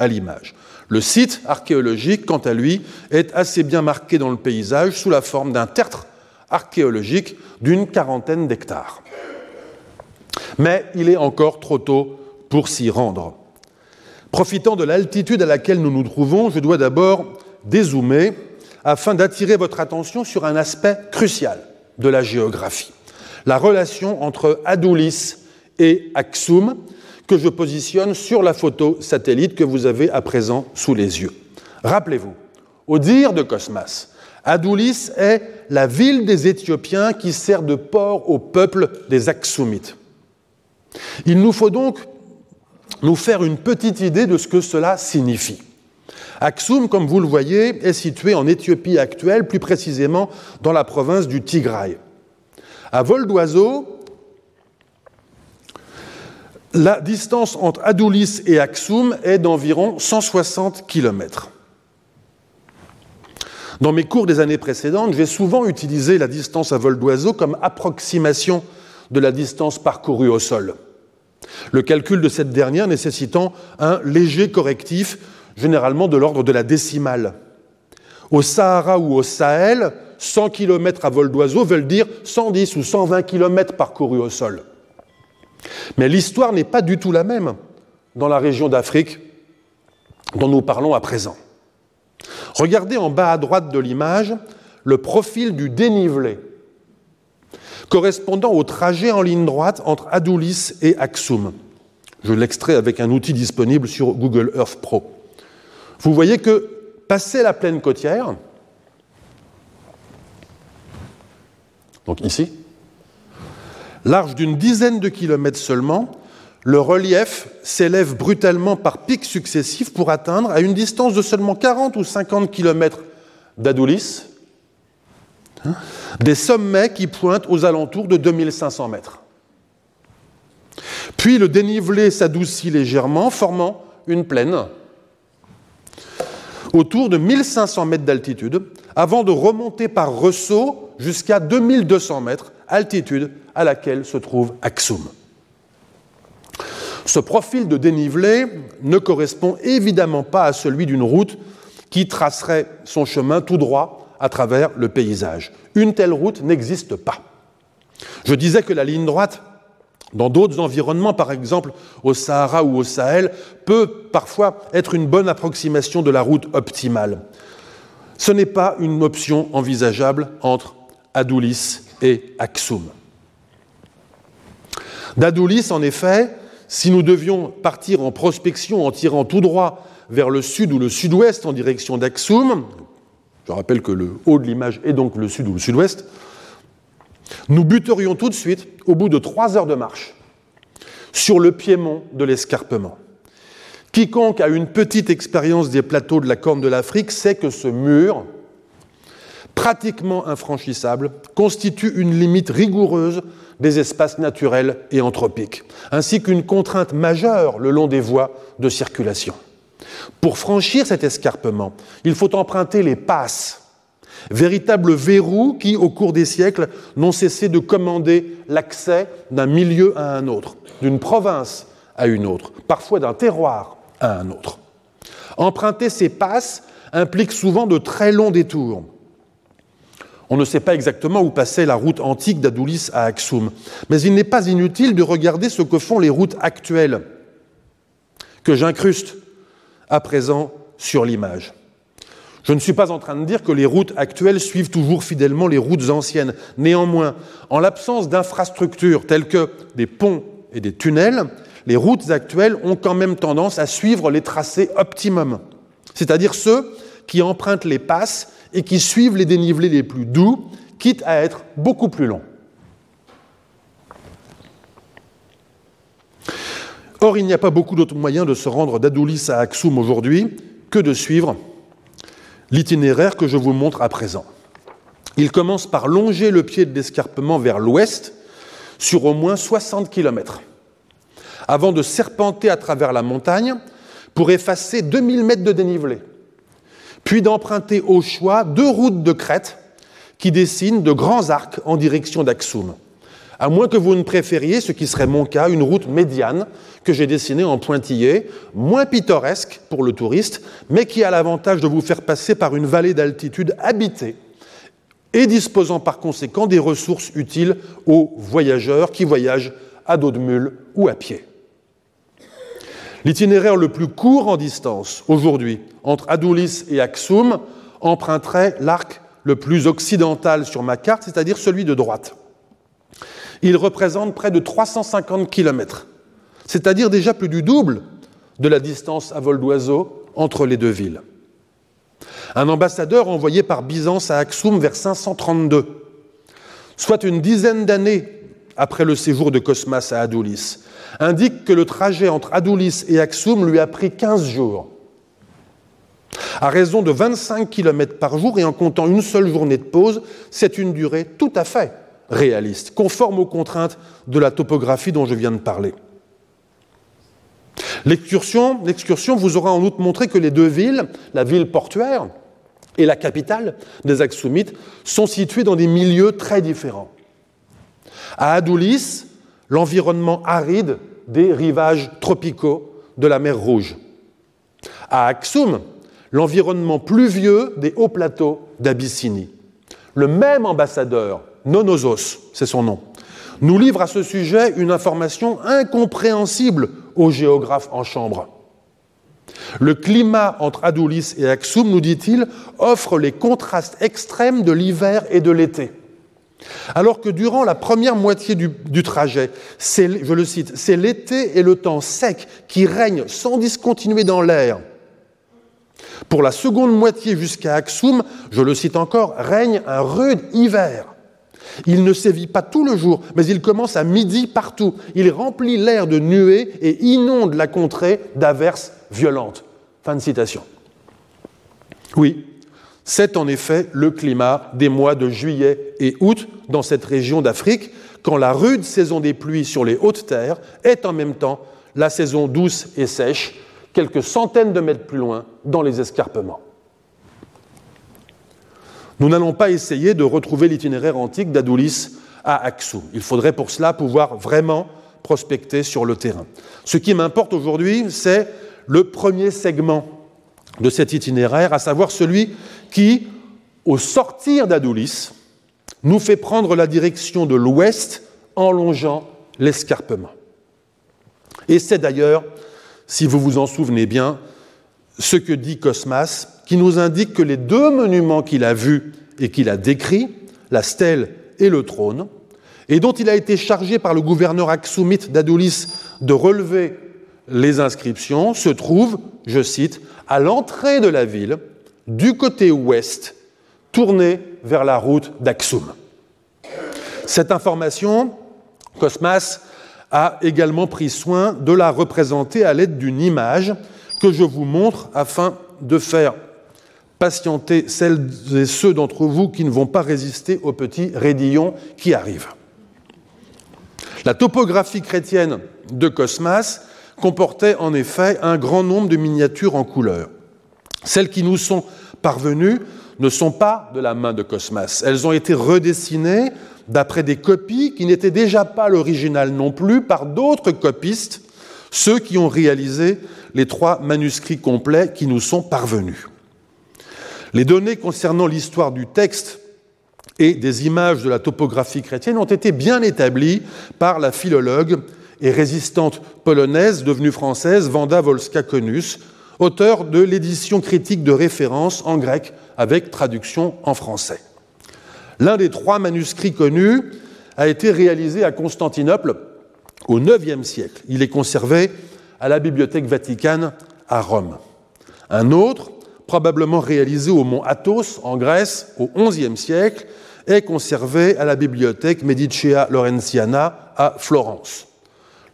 à l'image. Le site archéologique, quant à lui, est assez bien marqué dans le paysage sous la forme d'un tertre archéologique d'une quarantaine d'hectares. Mais il est encore trop tôt pour s'y rendre. Profitant de l'altitude à laquelle nous nous trouvons, je dois d'abord dézoomer afin d'attirer votre attention sur un aspect crucial de la géographie, la relation entre Adulis et Axum, que je positionne sur la photo satellite que vous avez à présent sous les yeux. Rappelez-vous, au dire de Cosmas, Adulis est la ville des Éthiopiens qui sert de port au peuple des Aksumites. Il nous faut donc nous faire une petite idée de ce que cela signifie. Aksum, comme vous le voyez, est situé en Éthiopie actuelle, plus précisément dans la province du Tigray. À vol d'oiseau, la distance entre Adulis et Aksum est d'environ 160 km. Dans mes cours des années précédentes, j'ai souvent utilisé la distance à vol d'oiseau comme approximation de la distance parcourue au sol. Le calcul de cette dernière nécessitant un léger correctif, généralement de l'ordre de la décimale. Au Sahara ou au Sahel, 100 km à vol d'oiseau veulent dire 110 ou 120 km parcourus au sol. Mais l'histoire n'est pas du tout la même dans la région d'Afrique dont nous parlons à présent. Regardez en bas à droite de l'image le profil du dénivelé correspondant au trajet en ligne droite entre Adulis et Aksum. Je l'extrais avec un outil disponible sur Google Earth Pro. Vous voyez que, passé la plaine côtière, donc ici, large d'une dizaine de kilomètres seulement, le relief s'élève brutalement par pics successifs pour atteindre, à une distance de seulement 40 ou 50 kilomètres d'Adulis, hein, des sommets qui pointent aux alentours de 2500 mètres. Puis le dénivelé s'adoucit légèrement, formant une plaine autour de 1500 mètres d'altitude, avant de remonter par ressaut jusqu'à 2200 mètres, altitude à laquelle se trouve Aksum. Ce profil de dénivelé ne correspond évidemment pas à celui d'une route qui tracerait son chemin tout droit à travers le paysage. Une telle route n'existe pas. Je disais que la ligne droite, dans d'autres environnements, par exemple au Sahara ou au Sahel, peut parfois être une bonne approximation de la route optimale. Ce n'est pas une option envisageable entre Adulis et Aksum. D'Adulis, en effet, si nous devions partir en prospection en tirant tout droit vers le sud ou le sud-ouest en direction d'Aksum, je rappelle que le haut de l'image est donc le sud ou le sud-ouest. Nous buterions tout de suite, au bout de trois heures de marche, sur le piémont de l'escarpement. Quiconque a une petite expérience des plateaux de la Corne de l'Afrique sait que ce mur, pratiquement infranchissable, constitue une limite rigoureuse des espaces naturels et anthropiques, ainsi qu'une contrainte majeure le long des voies de circulation. Pour franchir cet escarpement, il faut emprunter les passes, véritables verrous qui, au cours des siècles, n'ont cessé de commander l'accès d'un milieu à un autre, d'une province à une autre, parfois d'un terroir à un autre. Emprunter ces passes implique souvent de très longs détours. On ne sait pas exactement où passait la route antique d'Adulis à Aksum, mais il n'est pas inutile de regarder ce que font les routes actuelles, que j'incruste à présent sur l'image. Je ne suis pas en train de dire que les routes actuelles suivent toujours fidèlement les routes anciennes. Néanmoins, en l'absence d'infrastructures telles que des ponts et des tunnels, les routes actuelles ont quand même tendance à suivre les tracés optimum, c'est-à-dire ceux qui empruntent les passes et qui suivent les dénivelés les plus doux, quitte à être beaucoup plus longs. Or, il n'y a pas beaucoup d'autres moyens de se rendre d'Adulis à Aksum aujourd'hui que de suivre l'itinéraire que je vous montre à présent. Il commence par longer le pied de l'escarpement vers l'ouest sur au moins 60 km, avant de serpenter à travers la montagne pour effacer 2000 mètres de dénivelé, puis d'emprunter au choix deux routes de crête qui dessinent de grands arcs en direction d'Aksum à moins que vous ne préfériez, ce qui serait mon cas, une route médiane que j'ai dessinée en pointillé, moins pittoresque pour le touriste, mais qui a l'avantage de vous faire passer par une vallée d'altitude habitée et disposant par conséquent des ressources utiles aux voyageurs qui voyagent à dos de mule ou à pied. L'itinéraire le plus court en distance aujourd'hui entre Adoulis et Axoum emprunterait l'arc le plus occidental sur ma carte, c'est-à-dire celui de droite. Il représente près de 350 km, c'est-à-dire déjà plus du double de la distance à vol d'oiseau entre les deux villes. Un ambassadeur envoyé par Byzance à Axoum vers 532, soit une dizaine d'années après le séjour de Cosmas à Adoulis, indique que le trajet entre Adoulis et Axoum lui a pris 15 jours. À raison de 25 km par jour et en comptant une seule journée de pause, c'est une durée tout à fait réaliste, conforme aux contraintes de la topographie dont je viens de parler. L'excursion, vous aura en outre montré que les deux villes, la ville portuaire et la capitale des Axoumites, sont situées dans des milieux très différents. À Adoulis, l'environnement aride des rivages tropicaux de la mer Rouge. À Axoum, l'environnement pluvieux des hauts plateaux d'Abyssinie. Le même ambassadeur, Nonosos, c'est son nom, nous livre à ce sujet une information incompréhensible aux géographes en chambre. Le climat entre Adoulis et Axoum, nous dit-il, offre les contrastes extrêmes de l'hiver et de l'été. Alors que durant la première moitié du, trajet, je le cite, c'est l'été et le temps sec qui règnent sans discontinuer dans l'air. Pour la seconde moitié jusqu'à Axoum, je le cite encore, règne un rude hiver. Il ne sévit pas tout le jour, mais il commence à midi partout. Il remplit l'air de nuées et inonde la contrée d'averses violentes. Fin de citation. Oui, c'est en effet le climat des mois de juillet et août dans cette région d'Afrique, quand la rude saison des pluies sur les hautes terres est en même temps la saison douce et sèche, quelques centaines de mètres plus loin, dans les escarpements. Nous n'allons pas essayer de retrouver l'itinéraire antique d'Adoulis à Axou. Il faudrait pour cela pouvoir vraiment prospecter sur le terrain. Ce qui m'importe aujourd'hui, c'est le premier segment de cet itinéraire, à savoir celui qui, au sortir d'Adoulis, nous fait prendre la direction de l'ouest en longeant l'escarpement. Et c'est d'ailleurs, si vous vous en souvenez bien, ce que dit Cosmas, qui nous indique que les deux monuments qu'il a vus et qu'il a décrits, la stèle et le trône, et dont il a été chargé par le gouverneur Aksumite d'Adoulis de relever les inscriptions, se trouvent, je cite, à l'entrée de la ville, du côté ouest, tourné vers la route d'Aksum. Cette information, Cosmas a également pris soin de la représenter à l'aide d'une image que je vous montre afin de faire patienter celles et ceux d'entre vous qui ne vont pas résister au petit raidillon qui arrive. La topographie chrétienne de Cosmas comportait en effet un grand nombre de miniatures en couleur. Celles qui nous sont parvenues ne sont pas de la main de Cosmas. Elles ont été redessinées d'après des copies qui n'étaient déjà pas l'original non plus par d'autres copistes, ceux qui ont réalisé les trois manuscrits complets qui nous sont parvenus. Les données concernant l'histoire du texte et des images de la topographie chrétienne ont été bien établies par la philologue et résistante polonaise devenue française Wanda Wolska-Konus, auteur de l'édition critique de référence en grec avec traduction en français. L'un des trois manuscrits connus a été réalisé à Constantinople au IXe siècle. Il est conservé à la Bibliothèque Vaticane à Rome. Un autre, probablement réalisé au mont Athos en Grèce au XIe siècle, est conservé à la Bibliothèque Medicea Laurentiana à Florence.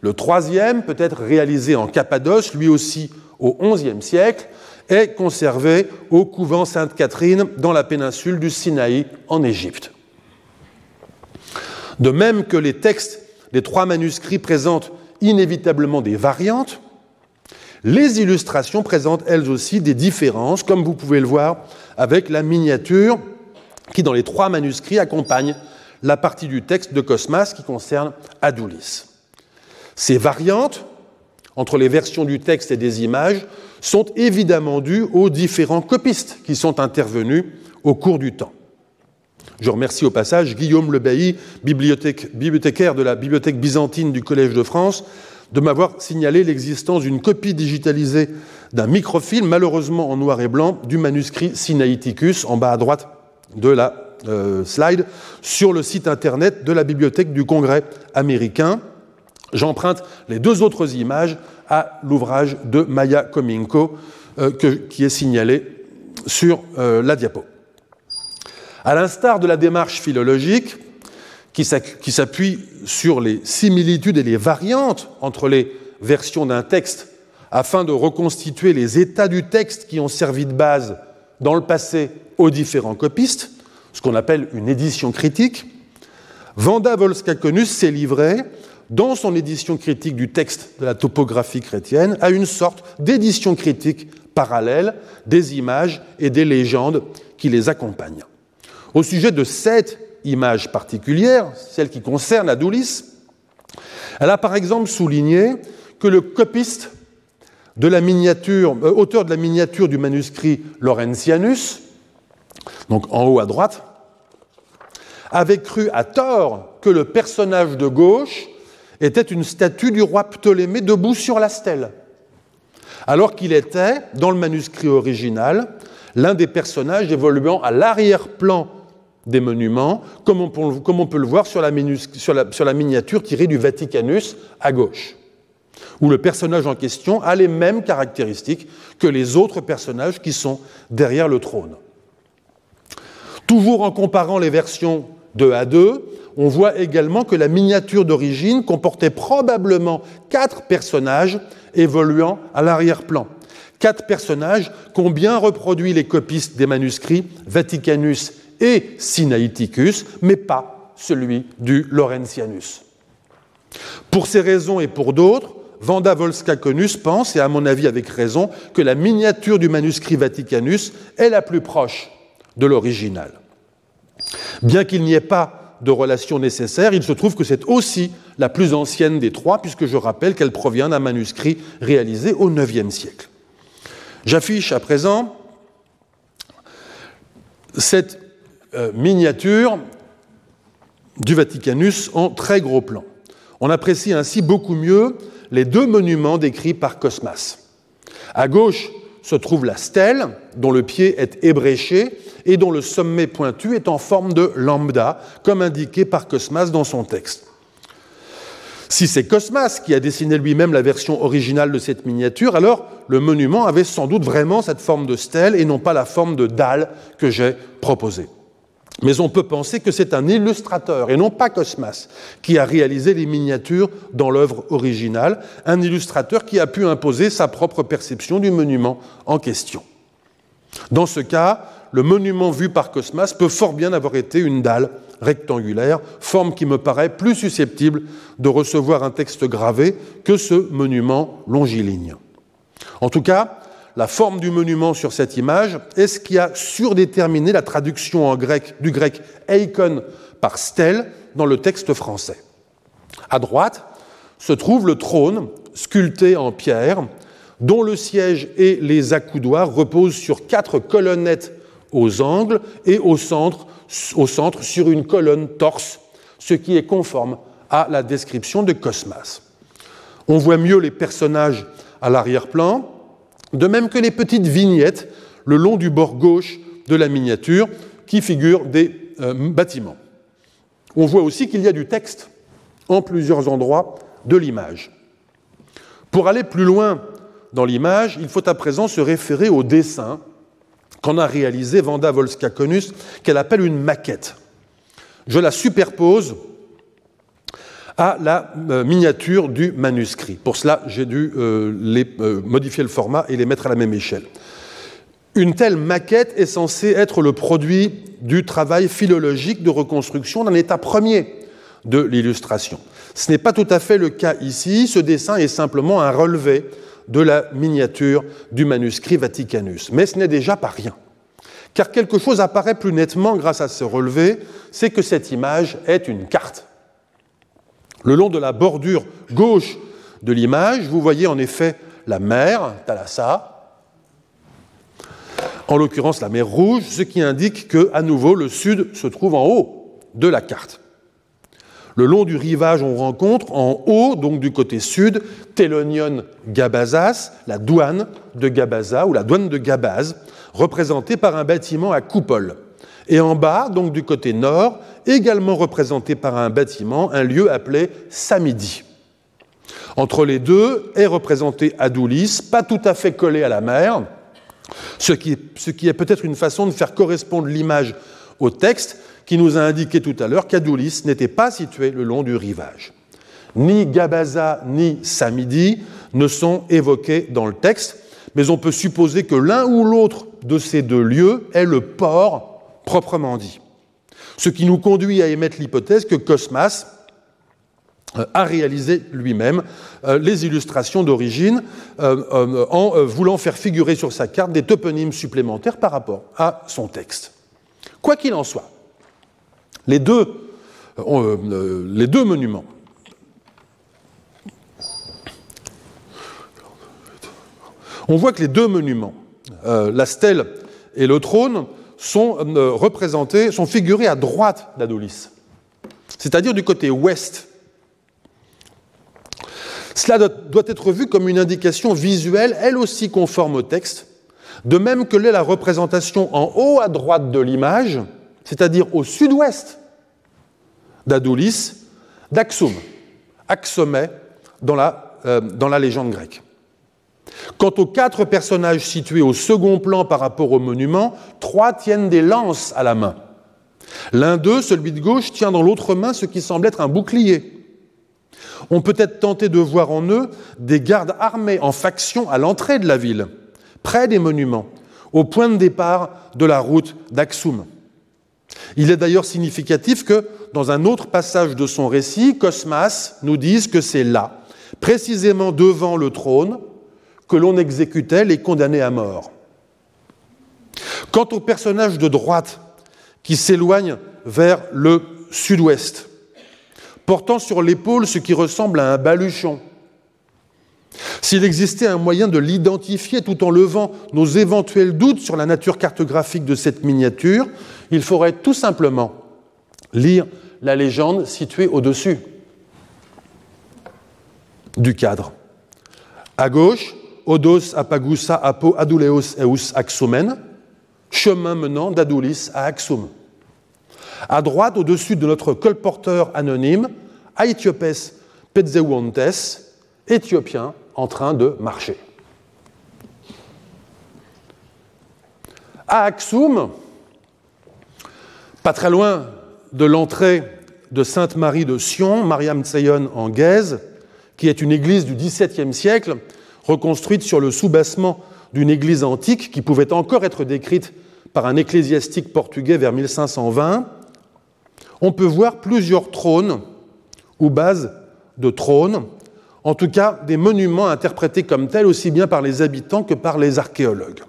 Le troisième, peut-être réalisé en Cappadoce, lui aussi au XIe siècle, est conservé au couvent Sainte-Catherine dans la péninsule du Sinaï en Égypte. De même que les textes des trois manuscrits présentent inévitablement des variantes, les illustrations présentent elles aussi des différences, comme vous pouvez le voir avec la miniature qui, dans les trois manuscrits, accompagne la partie du texte de Cosmas qui concerne Adoulis. Ces variantes entre les versions du texte et des images sont évidemment dues aux différents copistes qui sont intervenus au cours du temps. Je remercie au passage Guillaume Le bibliothécaire de la Bibliothèque byzantine du Collège de France, de m'avoir signalé l'existence d'une copie digitalisée d'un microfilm, malheureusement en noir et blanc, du manuscrit Sinaiticus, en bas à droite de la euh, slide, sur le site internet de la Bibliothèque du Congrès américain. J'emprunte les deux autres images à l'ouvrage de Maya Kominko, euh, qui est signalé sur euh, la diapo. À l'instar de la démarche philologique, qui s'appuie sur les similitudes et les variantes entre les versions d'un texte afin de reconstituer les états du texte qui ont servi de base dans le passé aux différents copistes, ce qu'on appelle une édition critique, Vanda Volskakonus s'est livré, dans son édition critique du texte de la topographie chrétienne, à une sorte d'édition critique parallèle des images et des légendes qui les accompagnent. Au sujet de sept images particulières, celle qui concerne Adoulis, elle a par exemple souligné que le copiste de la miniature, euh, auteur de la miniature du manuscrit Laurentianus, donc en haut à droite, avait cru à tort que le personnage de gauche était une statue du roi Ptolémée debout sur la stèle, alors qu'il était, dans le manuscrit original, l'un des personnages évoluant à l'arrière-plan des monuments, comme on, peut, le voir sur la, miniature tirée du Vaticanus à gauche où le personnage en question a les mêmes caractéristiques que les autres personnages qui sont derrière le trône. Toujours en comparant les versions 2 à 2, on voit également que la miniature d'origine comportait probablement quatre personnages évoluant à l'arrière-plan. Quatre personnages qu'ont bien reproduit les copistes des manuscrits Vaticanus et Sinaiticus, mais pas celui du Laurentianus. Pour ces raisons et pour d'autres, Vanda Volskakonus pense, et à mon avis avec raison, que la miniature du manuscrit Vaticanus est la plus proche de l'original. Bien qu'il n'y ait pas de relation nécessaire, il se trouve que c'est aussi la plus ancienne des trois, puisque je rappelle qu'elle provient d'un manuscrit réalisé au IXe siècle. J'affiche à présent cette euh, miniature du Vaticanus en très gros plan. On apprécie ainsi beaucoup mieux les deux monuments décrits par Cosmas. À gauche se trouve la stèle, dont le pied est ébréché et dont le sommet pointu est en forme de lambda, comme indiqué par Cosmas dans son texte. Si c'est Cosmas qui a dessiné lui-même la version originale de cette miniature, alors le monument avait sans doute vraiment cette forme de stèle et non pas la forme de dalle que j'ai proposée. Mais on peut penser que c'est un illustrateur, et non pas Cosmas, qui a réalisé les miniatures dans l'œuvre originale, un illustrateur qui a pu imposer sa propre perception du monument en question. Dans ce cas, le monument vu par Cosmas peut fort bien avoir été une dalle rectangulaire, forme qui me paraît plus susceptible de recevoir un texte gravé que ce monument longiligne. En tout cas, la forme du monument sur cette image est ce qui a surdéterminé la traduction du grec eikon par stèle dans le texte français. À droite se trouve le trône sculpté en pierre dont le siège et les accoudoirs reposent sur quatre colonnettes aux angles et au centre sur une colonne torse, ce qui est conforme à la description de Cosmas. On voit mieux les personnages à l'arrière-plan, de même que les petites vignettes le long du bord gauche de la miniature qui figurent des euh, bâtiments. On voit aussi qu'il y a du texte en plusieurs endroits de l'image. Pour aller plus loin dans l'image, il faut à présent se référer au dessin qu'en a réalisé Vanda Volskakonus, qu'elle appelle une maquette. Je la superpose à la euh, miniature du manuscrit. Pour cela, j'ai dû euh, euh, modifier le format et les mettre à la même échelle. Une telle maquette est censée être le produit du travail philologique de reconstruction d'un état premier de l'illustration. Ce n'est pas tout à fait le cas ici. Ce dessin est simplement un relevé de la miniature du manuscrit Vaticanus. Mais ce n'est déjà pas rien. Car quelque chose apparaît plus nettement grâce à ce relevé, c'est que cette image est une carte. Le long de la bordure gauche de l'image, vous voyez en effet la mer, Thalassa, en l'occurrence la mer Rouge, ce qui indique que, à nouveau, le sud se trouve en haut de la carte. Le long du rivage, on rencontre en haut, donc du côté sud, Télonion Gabazas, la douane de Gabaza ou la douane de Gabaz, représentée par un bâtiment à coupole. Et en bas, donc du côté nord, également représenté par un bâtiment, un lieu appelé Samidi. Entre les deux est représenté Adoulis, pas tout à fait collé à la mer, ce qui, est peut-être une façon de faire correspondre l'image au texte qui nous a indiqué tout à l'heure qu'Adoulis n'était pas situé le long du rivage. Ni Gabaza ni Samidi ne sont évoqués dans le texte, mais on peut supposer que l'un ou l'autre de ces deux lieux est le port proprement dit. Ce qui nous conduit à émettre l'hypothèse que Cosmas euh, a réalisé lui-même euh, les illustrations d'origine euh, en voulant faire figurer sur sa carte des toponymes supplémentaires par rapport à son texte. Quoi qu'il en soit, les deux, les deux monuments on voit que les deux monuments, la stèle et le trône, sont représentés, sont figurés à droite d'Adolis, c'est-à-dire du côté ouest cela doit être vu comme une indication visuelle, elle aussi conforme au texte, de même que l'est la représentation en haut à droite de l'image, c'est-à-dire au sud-ouest d'Adoulis, d'Axum, Axomé dans la, euh, dans la légende grecque. Quant aux quatre personnages situés au second plan par rapport au monument, trois tiennent des lances à la main. L'un d'eux, celui de gauche, tient dans l'autre main ce qui semble être un bouclier. On peut être tenté de voir en eux des gardes armés en faction à l'entrée de la ville, près des monuments, au point de départ de la route d'Axum. Il est d'ailleurs significatif que, dans un autre passage de son récit, Cosmas nous dise que c'est là, précisément devant le trône, que l'on exécutait les condamnés à mort. Quant au personnage de droite qui s'éloigne vers le sud-ouest, portant sur l'épaule ce qui ressemble à un baluchon. S'il existait un moyen de l'identifier tout en levant nos éventuels doutes sur la nature cartographique de cette miniature, il faudrait tout simplement lire la légende située au-dessus du cadre. À gauche, Odos apagusa apo aduleos eus axomen, chemin menant d'Adoulis à Axum. À droite, au-dessus de notre colporteur anonyme, Aethiopes Petzeuantes, éthiopien en train de marcher. À Aksum, pas très loin de l'entrée de Sainte-Marie de Sion, Mariam Tseyon en Gaise, qui est une église du XVIIe siècle, reconstruite sur le soubassement d'une église antique qui pouvait encore être décrite par un ecclésiastique portugais vers 1520, on peut voir plusieurs trônes ou bases de trônes, en tout cas des monuments interprétés comme tels aussi bien par les habitants que par les archéologues.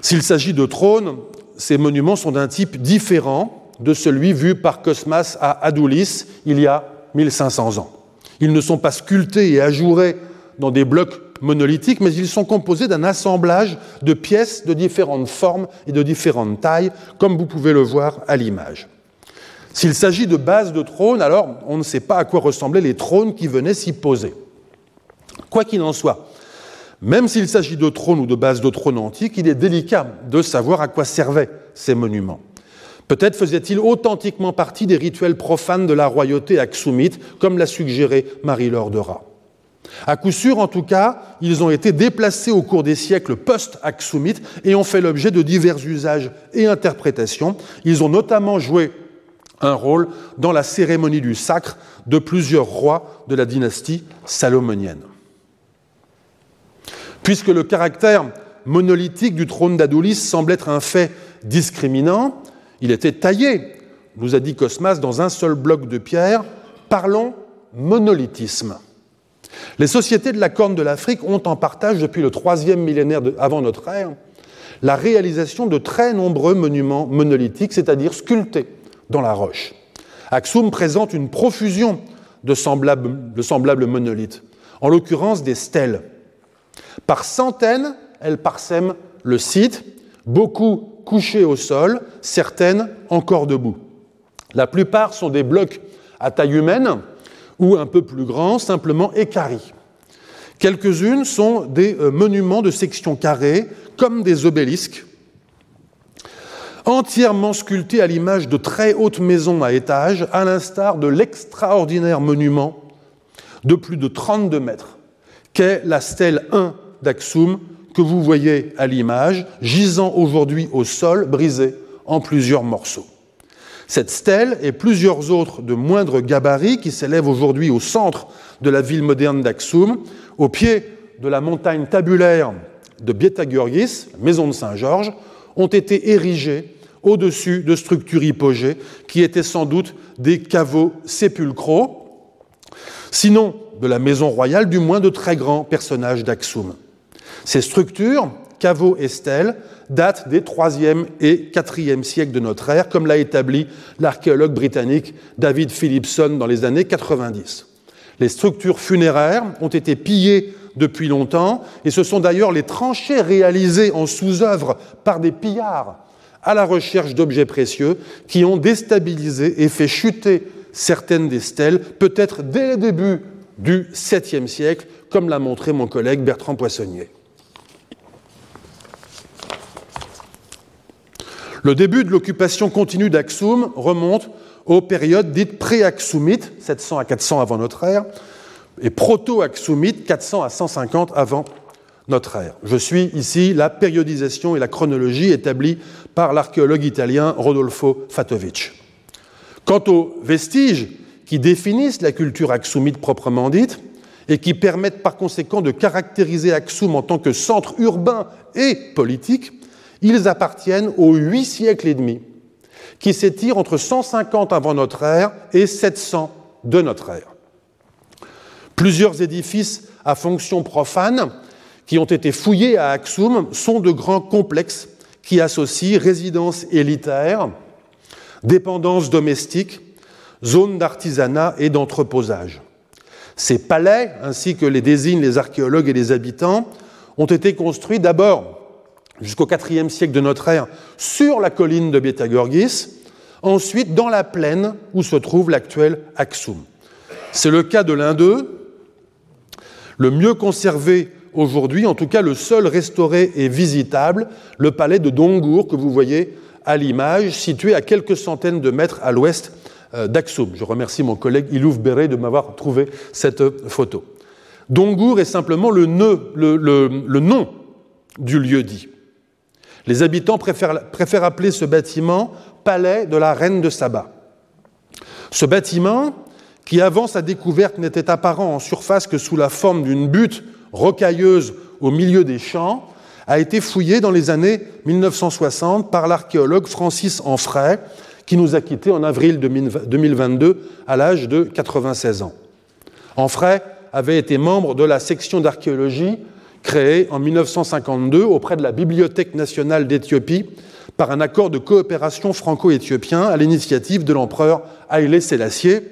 S'il s'agit de trônes, ces monuments sont d'un type différent de celui vu par Cosmas à Adoulis il y a 1500 ans. Ils ne sont pas sculptés et ajourés dans des blocs monolithiques, mais ils sont composés d'un assemblage de pièces de différentes formes et de différentes tailles, comme vous pouvez le voir à l'image. S'il s'agit de bases de trônes, alors on ne sait pas à quoi ressemblaient les trônes qui venaient s'y poser. Quoi qu'il en soit, même s'il s'agit de trônes ou de bases de trônes antiques, il est délicat de savoir à quoi servaient ces monuments. Peut-être faisaient-ils authentiquement partie des rituels profanes de la royauté axoumite, comme l'a suggéré Marie-Laure de Rat. À coup sûr, en tout cas, ils ont été déplacés au cours des siècles post-axoumites et ont fait l'objet de divers usages et interprétations. Ils ont notamment joué un rôle dans la cérémonie du sacre de plusieurs rois de la dynastie salomonienne. Puisque le caractère monolithique du trône d'Adolis semble être un fait discriminant, il était taillé, nous a dit Cosmas, dans un seul bloc de pierre. Parlons monolithisme. Les sociétés de la Corne de l'Afrique ont en partage depuis le troisième millénaire avant notre ère la réalisation de très nombreux monuments monolithiques, c'est-à-dire sculptés dans la roche. Aksum présente une profusion de semblables, de semblables monolithes, en l'occurrence des stèles. Par centaines, elles parsèment le site, beaucoup couchées au sol, certaines encore debout. La plupart sont des blocs à taille humaine ou un peu plus grands, simplement écaris. Quelques-unes sont des euh, monuments de section carrée, comme des obélisques, entièrement sculptés à l'image de très hautes maisons à étages, à l'instar de l'extraordinaire monument de plus de 32 mètres qu'est la stèle 1 d'Axum que vous voyez à l'image, gisant aujourd'hui au sol, brisé en plusieurs morceaux. Cette stèle et plusieurs autres de moindre gabarit qui s'élèvent aujourd'hui au centre de la ville moderne d'Axum, au pied de la montagne tabulaire de Bietagurgis, maison de Saint-Georges, ont été érigées au-dessus de structures hypogées qui étaient sans doute des caveaux sépulcraux, sinon de la maison royale, du moins de très grands personnages d'Axum. Ces structures, caveaux et stèles, datent des 3e et 4e siècles de notre ère, comme l'a établi l'archéologue britannique David Philipson dans les années 90. Les structures funéraires ont été pillées depuis longtemps, et ce sont d'ailleurs les tranchées réalisées en sous-œuvre par des pillards à la recherche d'objets précieux qui ont déstabilisé et fait chuter certaines des stèles, peut-être dès le début du 7e siècle, comme l'a montré mon collègue Bertrand Poissonnier. Le début de l'occupation continue d'Aksum remonte aux périodes dites pré-Aksumites, 700 à 400 avant notre ère, et proto-Aksumites, 400 à 150 avant notre ère. Je suis ici la périodisation et la chronologie établie par l'archéologue italien Rodolfo Fatovic. Quant aux vestiges qui définissent la culture aksumite proprement dite, et qui permettent par conséquent de caractériser Aksum en tant que centre urbain et politique, ils appartiennent aux huit siècles et demi, qui s'étirent entre 150 avant notre ère et 700 de notre ère. Plusieurs édifices à fonction profane qui ont été fouillés à Aksum sont de grands complexes qui associent résidences élitaires, dépendances domestiques, zones d'artisanat et d'entreposage. Ces palais, ainsi que les désignent les archéologues et les habitants, ont été construits d'abord jusqu'au IVe siècle de notre ère sur la colline de Bietagorgis, ensuite dans la plaine où se trouve l'actuel Aksum. C'est le cas de l'un d'eux, le mieux conservé aujourd'hui, en tout cas le seul restauré et visitable, le palais de Dongour que vous voyez à l'image, situé à quelques centaines de mètres à l'ouest euh, d'Aksum. Je remercie mon collègue Ilouf Béret de m'avoir trouvé cette photo. Dongour est simplement le, nom du lieu dit. Les habitants préfèrent, appeler ce bâtiment Palais de la Reine de Saba. Ce bâtiment, qui avant sa découverte n'était apparent en surface que sous la forme d'une butte rocailleuse au milieu des champs, a été fouillé dans les années 1960 par l'archéologue Francis Anfray, qui nous a quittés en avril 2022 à l'âge de 96 ans. Anfray avait été membre de la section d'archéologie créée en 1952 auprès de la Bibliothèque nationale d'Éthiopie par un accord de coopération franco-éthiopien à l'initiative de l'empereur Haïlé Sélassié,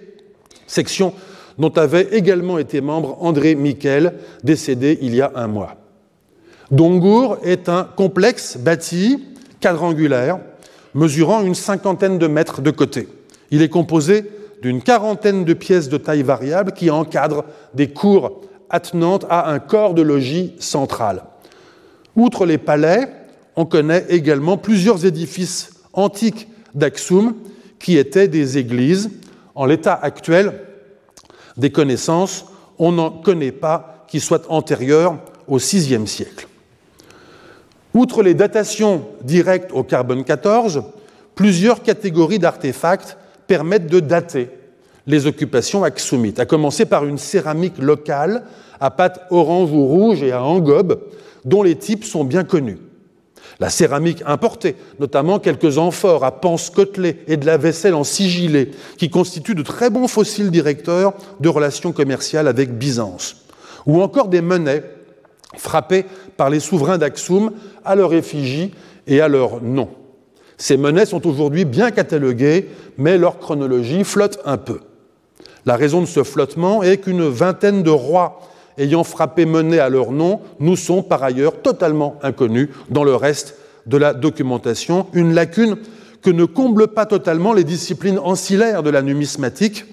section dont avait également été membre André Miquel, décédé il y a un mois. Dongour est un complexe bâti quadrangulaire, mesurant une cinquantaine de mètres de côté. Il est composé d'une quarantaine de pièces de taille variable qui encadrent des cours attenantes à un corps de logis central. Outre les palais, on connaît également plusieurs édifices antiques d'Aksum qui étaient des églises. En l'état actuel, des connaissances, on n'en connaît pas qui soient antérieures au VIe siècle. Outre les datations directes au carbone 14, plusieurs catégories d'artefacts permettent de dater les occupations axumites, à commencer par une céramique locale à pâte orange ou rouge et à engobe, dont les types sont bien connus. La céramique importée, notamment quelques amphores à panse côtelée et de la vaisselle en sigillé, qui constituent de très bons fossiles directeurs de relations commerciales avec Byzance. Ou encore des monnaies frappées par les souverains d'Aksum à leur effigie et à leur nom. Ces monnaies sont aujourd'hui bien cataloguées, mais leur chronologie flotte un peu. La raison de ce flottement est qu'une vingtaine de rois ayant frappé monnaie à leur nom nous sont par ailleurs totalement inconnus dans le reste de la documentation, une lacune que ne comblent pas totalement les disciplines ancillaires de la numismatique,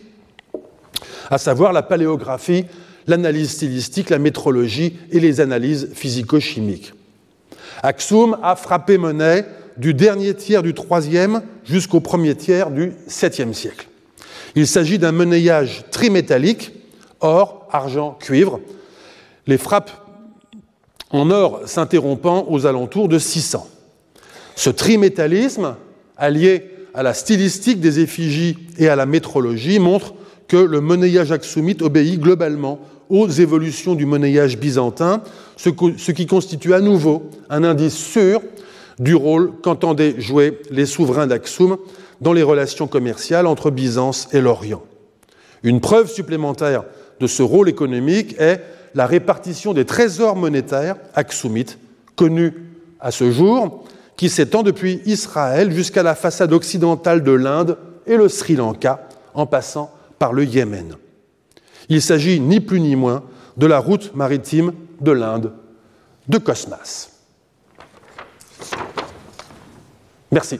à savoir la paléographie, l'analyse stylistique, la métrologie et les analyses physico-chimiques. Axum a frappé monnaie du dernier tiers du IIIe jusqu'au premier tiers du VIIe siècle. Il s'agit d'un monnayage trimétallique, or, argent, cuivre, les frappes en or s'interrompant aux alentours de 600. Ce trimétallisme, allié à la stylistique des effigies et à la métrologie, montre que le monnayage axoumite obéit globalement aux évolutions du monnayage byzantin, ce qui constitue à nouveau un indice sûr du rôle qu'entendaient jouer les souverains d'Axoum dans les relations commerciales entre Byzance et l'Orient. Une preuve supplémentaire de ce rôle économique est la répartition des trésors monétaires axoumites, connus à ce jour, qui s'étend depuis Israël jusqu'à la façade occidentale de l'Inde et le Sri Lanka, en passant par le Yémen. Il s'agit ni plus ni moins de la route maritime de l'Inde de Cosmas. Merci.